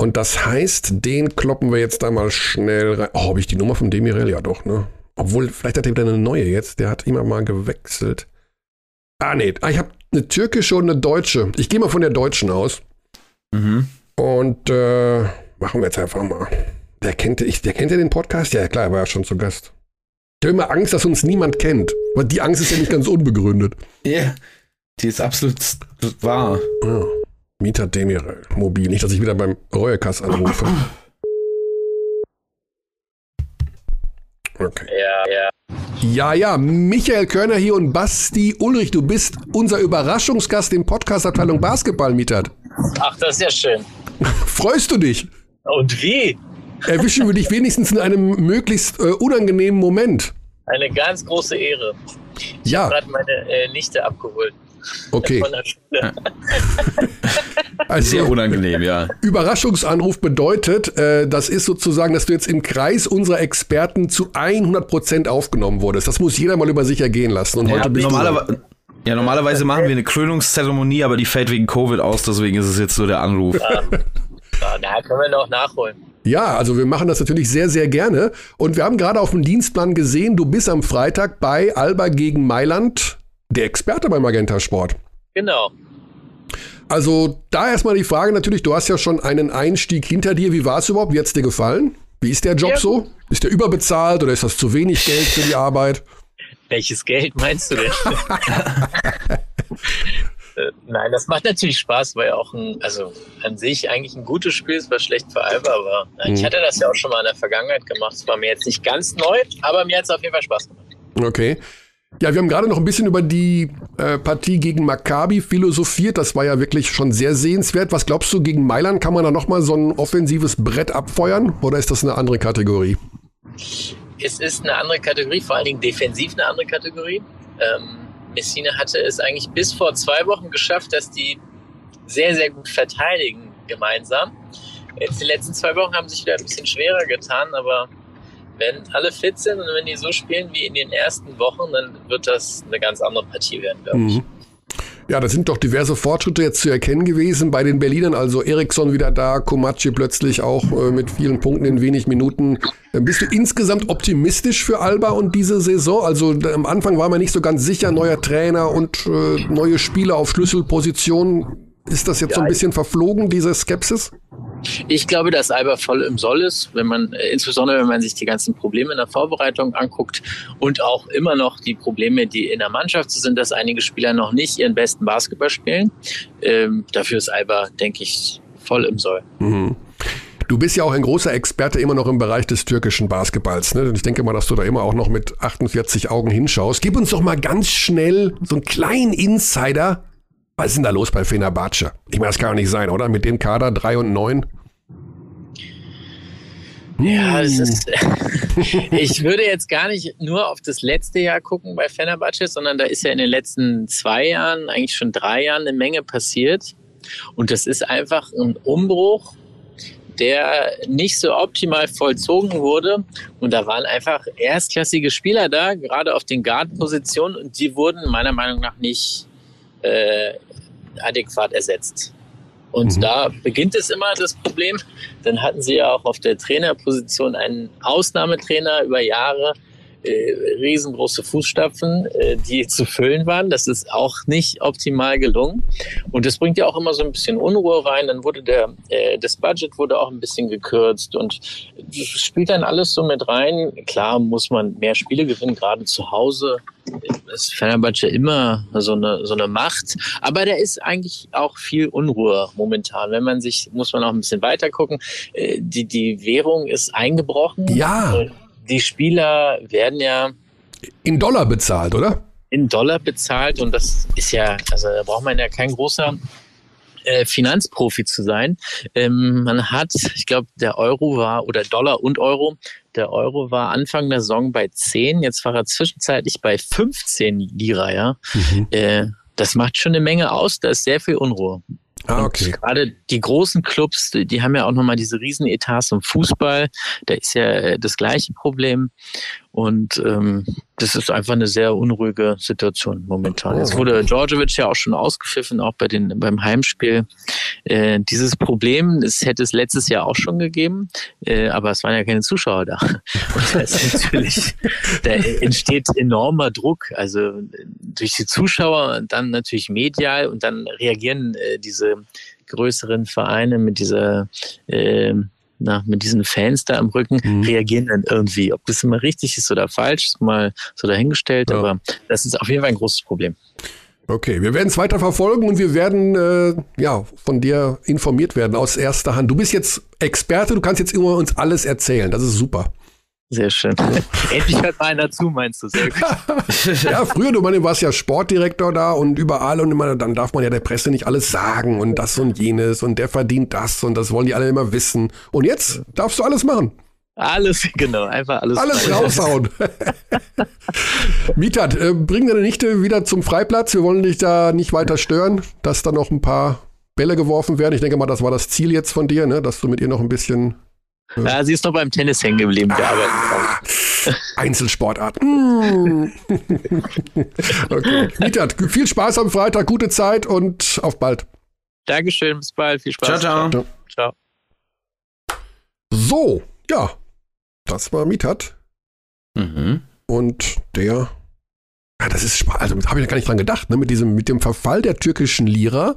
Und das heißt, den kloppen wir jetzt da mal schnell rein. Oh, habe ich die Nummer von Demirel? Ja, doch, ne? Obwohl, vielleicht hat er wieder eine neue jetzt. Der hat immer mal gewechselt. Ah, nee. Ah, ich habe eine türkische und eine deutsche. Ich gehe mal von der deutschen aus. Mhm. Und äh, machen wir jetzt einfach mal. Der kennt, ich, der kennt ja den Podcast? Ja, klar, er war ja schon zu Gast. Ich habe immer Angst, dass uns niemand kennt. Aber die Angst ist ja nicht ganz unbegründet. Ja, yeah, die ist absolut wahr. Ja. Mieter Demirel, mobil. Nicht, dass ich wieder beim Reuekass anrufe. Okay. Ja, ja. Ja, ja, Michael Körner hier und Basti Ulrich, du bist unser Überraschungsgast im Podcast-Abteilung Basketball, Mietert. Ach, das ist ja schön. Freust du dich? Und wie? Erwischen wir dich wenigstens in einem möglichst äh, unangenehmen Moment. Eine ganz große Ehre. Ich ja. habe gerade meine äh, Nichte abgeholt. Okay. also, Sehr unangenehm, ja. Überraschungsanruf bedeutet, äh, das ist sozusagen, dass du jetzt im Kreis unserer Experten zu 100% aufgenommen wurdest. Das muss jeder mal über sich ergehen lassen. Und ja, heute bist normalerweise, ja, normalerweise machen wir eine Krönungszeremonie, aber die fällt wegen Covid aus, deswegen ist es jetzt so der Anruf. Ja, da können wir noch nachholen. Ja, also wir machen das natürlich sehr, sehr gerne. Und wir haben gerade auf dem Dienstplan gesehen, du bist am Freitag bei Alba gegen Mailand der Experte beim Magenta Sport. Genau. Also da erstmal die Frage natürlich, du hast ja schon einen Einstieg hinter dir. Wie war es überhaupt? Wie hat es dir gefallen? Wie ist der Job ja. so? Ist der überbezahlt oder ist das zu wenig Geld für die Arbeit? Welches Geld meinst du denn? Äh, nein, das macht natürlich Spaß, weil ja auch ein, also an sich eigentlich ein gutes Spiel ist, was schlecht für Alba war. Mhm. Ich hatte das ja auch schon mal in der Vergangenheit gemacht. Es war mir jetzt nicht ganz neu, aber mir hat es auf jeden Fall Spaß gemacht. Okay. Ja, wir haben gerade noch ein bisschen über die äh, Partie gegen Maccabi philosophiert. Das war ja wirklich schon sehr sehenswert. Was glaubst du, gegen Mailand kann man da nochmal so ein offensives Brett abfeuern? Oder ist das eine andere Kategorie? Es ist eine andere Kategorie, vor allen Dingen defensiv eine andere Kategorie. Ähm, Messina hatte es eigentlich bis vor zwei Wochen geschafft, dass die sehr, sehr gut verteidigen gemeinsam. Jetzt die letzten zwei Wochen haben sich wieder ein bisschen schwerer getan, aber wenn alle fit sind und wenn die so spielen wie in den ersten Wochen, dann wird das eine ganz andere Partie werden, glaube ich. Mhm. Ja, da sind doch diverse Fortschritte jetzt zu erkennen gewesen bei den Berlinern. Also Eriksson wieder da, Komachi plötzlich auch äh, mit vielen Punkten in wenig Minuten. Äh, bist du insgesamt optimistisch für Alba und diese Saison? Also am Anfang war man nicht so ganz sicher, neuer Trainer und äh, neue Spieler auf Schlüsselpositionen. Ist das jetzt ja, so ein bisschen verflogen, diese Skepsis? Ich glaube, dass Alba voll im Soll ist, wenn man, äh, insbesondere wenn man sich die ganzen Probleme in der Vorbereitung anguckt und auch immer noch die Probleme, die in der Mannschaft sind, dass einige Spieler noch nicht ihren besten Basketball spielen. Ähm, dafür ist Alba, denke ich, voll im Soll. Mhm. Du bist ja auch ein großer Experte immer noch im Bereich des türkischen Basketballs. Ne? Und ich denke mal, dass du da immer auch noch mit 48 Augen hinschaust. Gib uns doch mal ganz schnell so einen kleinen Insider was ist denn da los bei Fenerbahce? Ich meine, das kann doch nicht sein, oder? Mit dem Kader 3 und 9? Ja, das ist. ich würde jetzt gar nicht nur auf das letzte Jahr gucken bei Fenerbahce, sondern da ist ja in den letzten zwei Jahren, eigentlich schon drei Jahren, eine Menge passiert. Und das ist einfach ein Umbruch, der nicht so optimal vollzogen wurde. Und da waren einfach erstklassige Spieler da, gerade auf den Guard-Positionen, und die wurden meiner Meinung nach nicht äh, adäquat ersetzt. Und mhm. da beginnt es immer das Problem. Dann hatten sie ja auch auf der Trainerposition einen Ausnahmetrainer über Jahre, riesengroße Fußstapfen, äh, die zu füllen waren. Das ist auch nicht optimal gelungen. Und das bringt ja auch immer so ein bisschen Unruhe rein. Dann wurde der, äh, das Budget wurde auch ein bisschen gekürzt und spielt dann alles so mit rein. Klar muss man mehr Spiele gewinnen, gerade zu Hause ist Fenerbahce immer so eine, so eine Macht. Aber da ist eigentlich auch viel Unruhe momentan. Wenn man sich, muss man auch ein bisschen weiter gucken. Äh, die, die Währung ist eingebrochen. Ja die Spieler werden ja in Dollar bezahlt, oder? In Dollar bezahlt und das ist ja, also da braucht man ja kein großer äh, Finanzprofi zu sein. Ähm, man hat, ich glaube, der Euro war, oder Dollar und Euro, der Euro war Anfang der Saison bei 10, jetzt war er zwischenzeitlich bei 15 Lira, ja. Mhm. Äh, das macht schon eine Menge aus, da ist sehr viel Unruhe. Ah, okay. Gerade die großen Clubs, die haben ja auch nochmal diese Riesenetats im Fußball. Da ist ja äh, das gleiche Problem. Und ähm, das ist einfach eine sehr unruhige Situation momentan. Jetzt oh. wurde Djordjevic ja auch schon ausgepfiffen, auch bei den, beim Heimspiel. Äh, dieses Problem, das hätte es letztes Jahr auch schon gegeben, äh, aber es waren ja keine Zuschauer da. Und da ist natürlich, da entsteht enormer Druck. Also durch die Zuschauer und dann natürlich medial und dann reagieren äh, diese größeren Vereine mit dieser äh, na, mit diesen Fans da am Rücken mhm. reagieren dann irgendwie. Ob das immer richtig ist oder falsch, ist mal so dahingestellt, ja. aber das ist auf jeden Fall ein großes Problem. Okay, wir werden es weiter verfolgen und wir werden äh, ja von dir informiert werden aus erster Hand. Du bist jetzt Experte, du kannst jetzt immer uns alles erzählen. Das ist super. Sehr schön. Endlich hört mal einer zu, meinst du? Sehr gut. ja, früher, du meine, warst ja Sportdirektor da und überall und immer, dann darf man ja der Presse nicht alles sagen und das und jenes und der verdient das und das wollen die alle immer wissen. Und jetzt darfst du alles machen. Alles, genau, einfach alles. Alles raushauen. Mietat, äh, bring deine Nichte wieder zum Freiplatz. Wir wollen dich da nicht weiter stören, dass da noch ein paar Bälle geworfen werden. Ich denke mal, das war das Ziel jetzt von dir, ne? dass du mit ihr noch ein bisschen ja, sie ist noch beim Tennis hängen geblieben. Wir ah, Einzelsportart. Mm. okay. Mietat, viel Spaß am Freitag, gute Zeit und auf bald. Dankeschön, bis bald. Viel Spaß. Ciao, ciao. ciao. So, ja. Das war Mietat. Mhm. Und der. Ja, das ist also habe ich ja gar nicht dran gedacht, ne? Mit diesem, mit dem Verfall der türkischen Lira,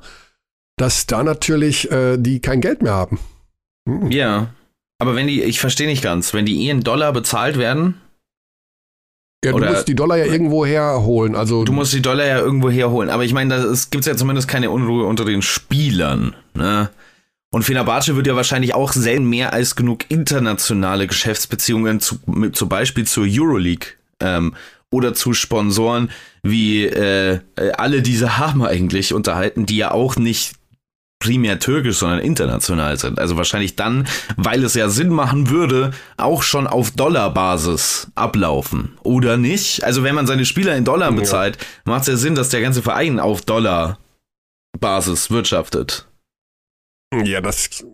dass da natürlich äh, die kein Geld mehr haben. Mhm. Ja. Aber wenn die, ich verstehe nicht ganz, wenn die in Dollar bezahlt werden. Ja, du oder, musst die Dollar ja irgendwo herholen. Also du musst die Dollar ja irgendwo herholen. Aber ich meine, es gibt ja zumindest keine Unruhe unter den Spielern. Ne? Und Fenerbahce wird ja wahrscheinlich auch selten mehr als genug internationale Geschäftsbeziehungen zu, mit, zum Beispiel zur Euroleague ähm, oder zu Sponsoren wie äh, alle diese haben eigentlich unterhalten, die ja auch nicht primär türkisch, sondern international sind. Also wahrscheinlich dann, weil es ja Sinn machen würde, auch schon auf Dollarbasis ablaufen. Oder nicht? Also wenn man seine Spieler in Dollar bezahlt, ja. macht es ja Sinn, dass der ganze Verein auf Dollarbasis wirtschaftet. Ja, das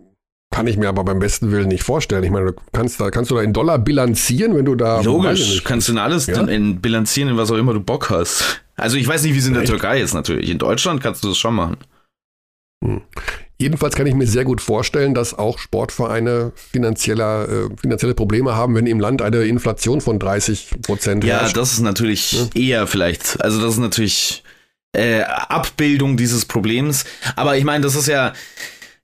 kann ich mir aber beim besten Willen nicht vorstellen. Ich meine, du kannst da, kannst du da in Dollar bilanzieren, wenn du da. Logisch, kannst du in alles ja? in bilanzieren, in was auch immer du Bock hast. Also ich weiß nicht, wie es in der Echt? Türkei ist natürlich. In Deutschland kannst du das schon machen. Hm. Jedenfalls kann ich mir sehr gut vorstellen, dass auch Sportvereine finanzieller, äh, finanzielle Probleme haben, wenn im Land eine Inflation von 30 Prozent Ja, herrscht. das ist natürlich ja. eher vielleicht, also das ist natürlich äh, Abbildung dieses Problems. Aber ich meine, das ist ja,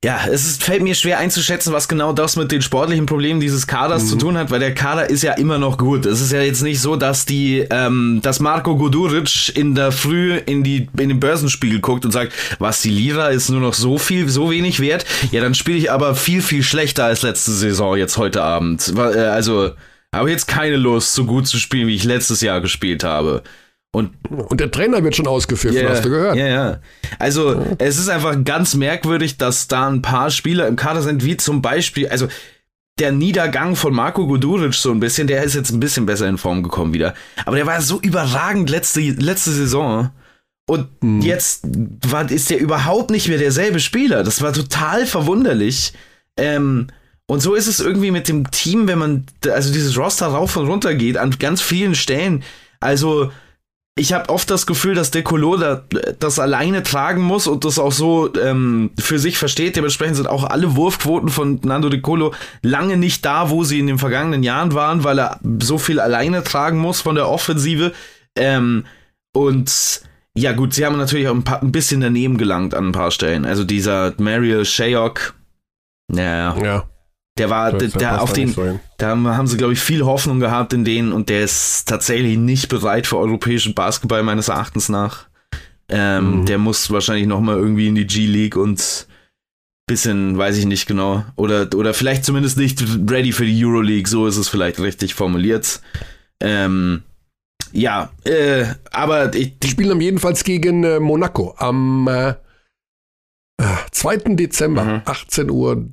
ja, es ist, fällt mir schwer einzuschätzen, was genau das mit den sportlichen Problemen dieses Kaders mhm. zu tun hat, weil der Kader ist ja immer noch gut. Es ist ja jetzt nicht so, dass die, ähm, dass Marco Goduric in der Früh in die in den Börsenspiegel guckt und sagt, was die Lira ist nur noch so viel, so wenig wert. Ja, dann spiele ich aber viel viel schlechter als letzte Saison jetzt heute Abend. Äh, also habe jetzt keine Lust, so gut zu spielen, wie ich letztes Jahr gespielt habe. Und, und der Trainer wird schon ausgepfiffen, yeah, hast du gehört? Ja, ja. Also, es ist einfach ganz merkwürdig, dass da ein paar Spieler im Kader sind, wie zum Beispiel, also der Niedergang von Marco Guduric so ein bisschen, der ist jetzt ein bisschen besser in Form gekommen wieder. Aber der war so überragend letzte, letzte Saison. Und hm. jetzt war, ist der überhaupt nicht mehr derselbe Spieler. Das war total verwunderlich. Ähm, und so ist es irgendwie mit dem Team, wenn man, also dieses Roster rauf und runter geht, an ganz vielen Stellen. Also, ich habe oft das Gefühl, dass Decolo da, das alleine tragen muss und das auch so ähm, für sich versteht. Dementsprechend sind auch alle Wurfquoten von Nando Decolo lange nicht da, wo sie in den vergangenen Jahren waren, weil er so viel alleine tragen muss von der Offensive. Ähm, und ja gut, sie haben natürlich auch ein, paar, ein bisschen daneben gelangt an ein paar Stellen. Also dieser Mariel Shayok, naja. Ja. Der war, der, der auf den, da haben sie, glaube ich, viel Hoffnung gehabt in denen und der ist tatsächlich nicht bereit für europäischen Basketball meines Erachtens nach. Ähm, mhm. Der muss wahrscheinlich noch mal irgendwie in die G-League und bisschen, weiß ich nicht genau, oder, oder vielleicht zumindest nicht ready für die Euroleague, so ist es vielleicht richtig formuliert. Ähm, ja, äh, aber ich, die spielen jedenfalls gegen äh, Monaco am äh, 2. Dezember, mhm. 18.30 Uhr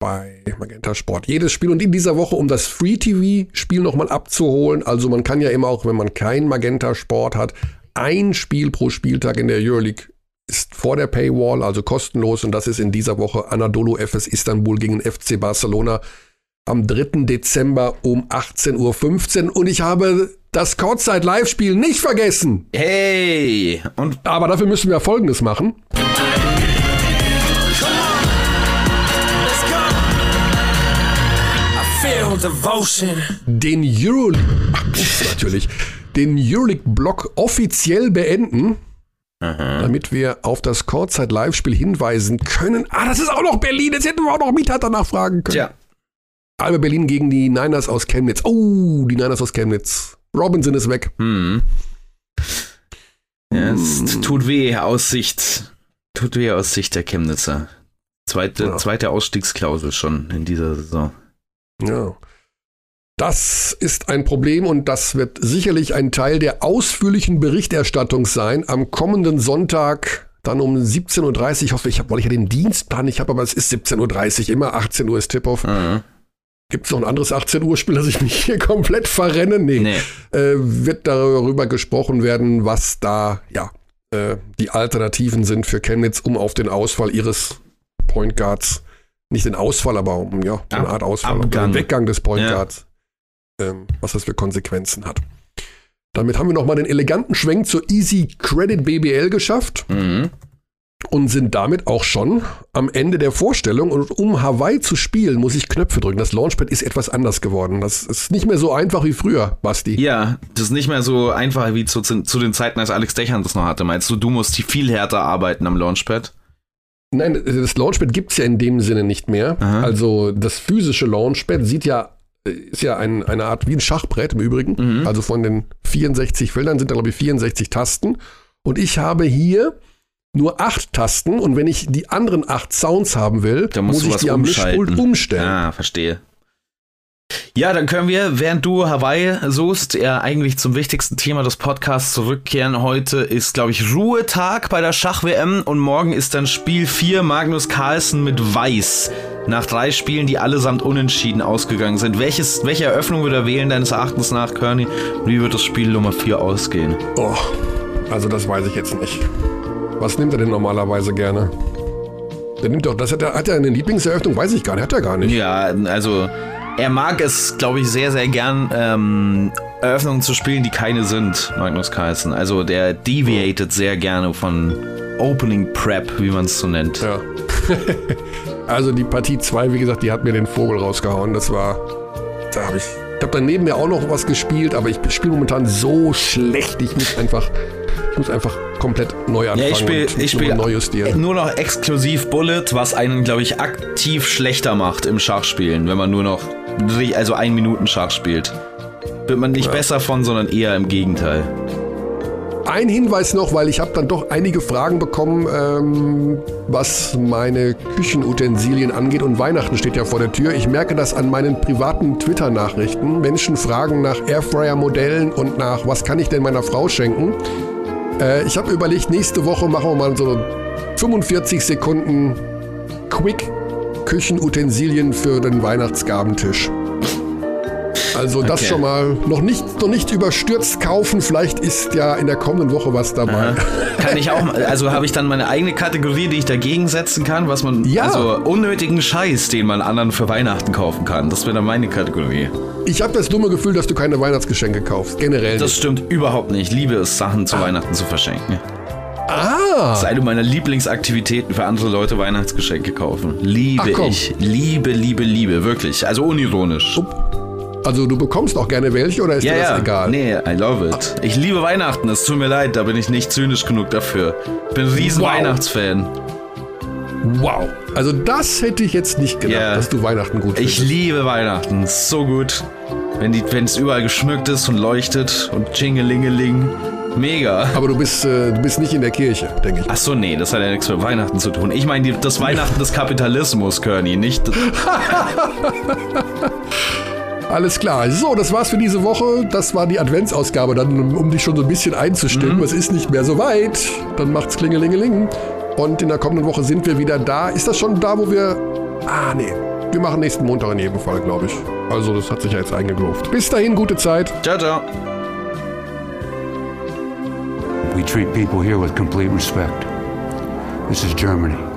bei Magenta Sport. Jedes Spiel und in dieser Woche, um das Free TV-Spiel nochmal abzuholen. Also man kann ja immer auch, wenn man kein Magenta Sport hat, ein Spiel pro Spieltag in der Euroleague ist vor der Paywall, also kostenlos. Und das ist in dieser Woche Anadolu FS Istanbul gegen FC Barcelona am 3. Dezember um 18.15 Uhr. Und ich habe das Courtside Live-Spiel nicht vergessen. Hey! Und Aber dafür müssen wir Folgendes machen. Den Euroleague, natürlich, den Euroleague-Block offiziell beenden. Aha. damit wir auf das Courtside Live-Spiel hinweisen können. Ah, das ist auch noch Berlin. Jetzt hätten wir auch noch Mieter danach fragen können. Ja. Alba Berlin gegen die Niners aus Chemnitz. Oh, die Niners aus Chemnitz. Robinson ist weg. Hm. Ja, es hm. tut weh aus Sicht, tut weh aus Sicht der Chemnitzer. Zweite, ja. zweite Ausstiegsklausel schon in dieser Saison. Ja. Das ist ein Problem und das wird sicherlich ein Teil der ausführlichen Berichterstattung sein am kommenden Sonntag, dann um 17.30 Uhr. Ich hoffe, ich habe, weil ich ja den Dienstplan nicht habe, aber es ist 17.30 Uhr, immer 18 Uhr ist Tip-Off. Mhm. Gibt es noch ein anderes 18 Uhr Spiel, dass ich mich hier komplett verrenne? Nee. nee. Äh, wird darüber gesprochen werden, was da ja äh, die Alternativen sind für Chemnitz, um auf den Ausfall ihres Point Guards, nicht den Ausfall, aber um ja, so eine Art Ausfall, um den Weggang des Point Guards, ja. ähm, was das für Konsequenzen hat. Damit haben wir nochmal den eleganten Schwenk zur Easy Credit BBL geschafft. Mhm und sind damit auch schon am Ende der Vorstellung. Und um Hawaii zu spielen, muss ich Knöpfe drücken. Das Launchpad ist etwas anders geworden. Das ist nicht mehr so einfach wie früher, Basti. Ja, das ist nicht mehr so einfach wie zu, zu den Zeiten, als Alex Dechern das noch hatte. Meinst du, du musst viel härter arbeiten am Launchpad? Nein, das Launchpad gibt es ja in dem Sinne nicht mehr. Aha. Also das physische Launchpad sieht ja ist ja ein, eine Art wie ein Schachbrett im Übrigen. Mhm. Also von den 64 Feldern sind da, glaube ich, 64 Tasten. Und ich habe hier nur acht Tasten und wenn ich die anderen acht Sounds haben will, dann muss ich die am Mischpult umstellen. Ah, verstehe. Ja, dann können wir, während du Hawaii suchst, ja eigentlich zum wichtigsten Thema des Podcasts zurückkehren. Heute ist, glaube ich, Ruhetag bei der Schach-WM und morgen ist dann Spiel 4 Magnus Carlsen mit Weiß. Nach drei Spielen, die allesamt unentschieden ausgegangen sind. Welches, welche Eröffnung wird er wählen, deines Erachtens nach, Kearney? wie wird das Spiel Nummer 4 ausgehen? Oh, also das weiß ich jetzt nicht. Was nimmt er denn normalerweise gerne? Der nimmt doch, das hat er, hat er eine Lieblingseröffnung? Weiß ich gar nicht, hat er gar nicht. Ja, also er mag es, glaube ich, sehr, sehr gern, ähm, Eröffnungen zu spielen, die keine sind, Magnus Carlsen. Also der deviated sehr gerne von Opening Prep, wie man es so nennt. Ja. also die Partie 2, wie gesagt, die hat mir den Vogel rausgehauen. Das war, da habe ich, ich habe daneben mir auch noch was gespielt, aber ich spiele momentan so schlecht, ich muss einfach Ich muss einfach komplett neu anfangen Ja, ich spiele ich spiel neu justieren. nur noch exklusiv Bullet, was einen, glaube ich, aktiv schlechter macht im Schachspielen, wenn man nur noch also ein Minuten Schach spielt. Wird man nicht besser von, sondern eher im Gegenteil. Ein Hinweis noch, weil ich habe dann doch einige Fragen bekommen, ähm, was meine Küchenutensilien angeht und Weihnachten steht ja vor der Tür. Ich merke das an meinen privaten Twitter-Nachrichten. Menschen fragen nach Airfryer-Modellen und nach, was kann ich denn meiner Frau schenken? Äh, ich habe überlegt, nächste Woche machen wir mal so 45 Sekunden Quick Küchenutensilien für den Weihnachtsgabentisch. Also das Okay. schon mal noch nicht, noch nicht überstürzt kaufen. Vielleicht ist ja in der kommenden Woche was dabei. Kann ich auch, mal- also habe ich dann meine eigene Kategorie, die ich dagegen setzen kann, was man, Ja. also unnötigen Scheiß, den man anderen für Weihnachten kaufen kann. Das wäre dann meine Kategorie. Ich habe das dumme Gefühl, dass du keine Weihnachtsgeschenke kaufst. Generell Das stimmt überhaupt nicht. Ich liebe es, Sachen zu Weihnachten zu verschenken. Ah, Das ist eine meiner Lieblingsaktivitäten für andere Leute Weihnachtsgeschenke kaufen. Liebe ich. Liebe, liebe, liebe. Wirklich. Also unironisch. Also du bekommst auch gerne welche oder ist Ja, dir das ja. egal? Nee, I love it. Ich liebe Weihnachten. Es tut mir leid, da bin ich nicht zynisch genug dafür. Bin ein riesen Wow. Weihnachtsfan. Wow. Also das hätte ich jetzt nicht gedacht, Ja. dass du Weihnachten gut Ich findest. liebe Weihnachten. So gut. Wenn es überall geschmückt ist und leuchtet und Chingelingeling. Mega. Aber du bist, äh, du bist nicht in der Kirche, denke ich. Ach so, nee, das hat ja nichts mit Weihnachten zu tun. Ich meine das Weihnachten des Kapitalismus, Körny, nicht. Alles klar. So, das war's für diese Woche. Das war die Adventsausgabe, dann, um, um dich schon so ein bisschen einzustimmen. Es ist nicht mehr so weit. Dann macht's klingelingeling. Und in der kommenden Woche sind wir wieder da. Ist das schon da, wo wir. Ah, nee. Wir machen nächsten Montag in jedem Fall, glaube ich. Also, das hat sich ja jetzt eingegroovt. Bis dahin, gute Zeit. ciao, ciao. We treat people here with complete respect. This is Germany.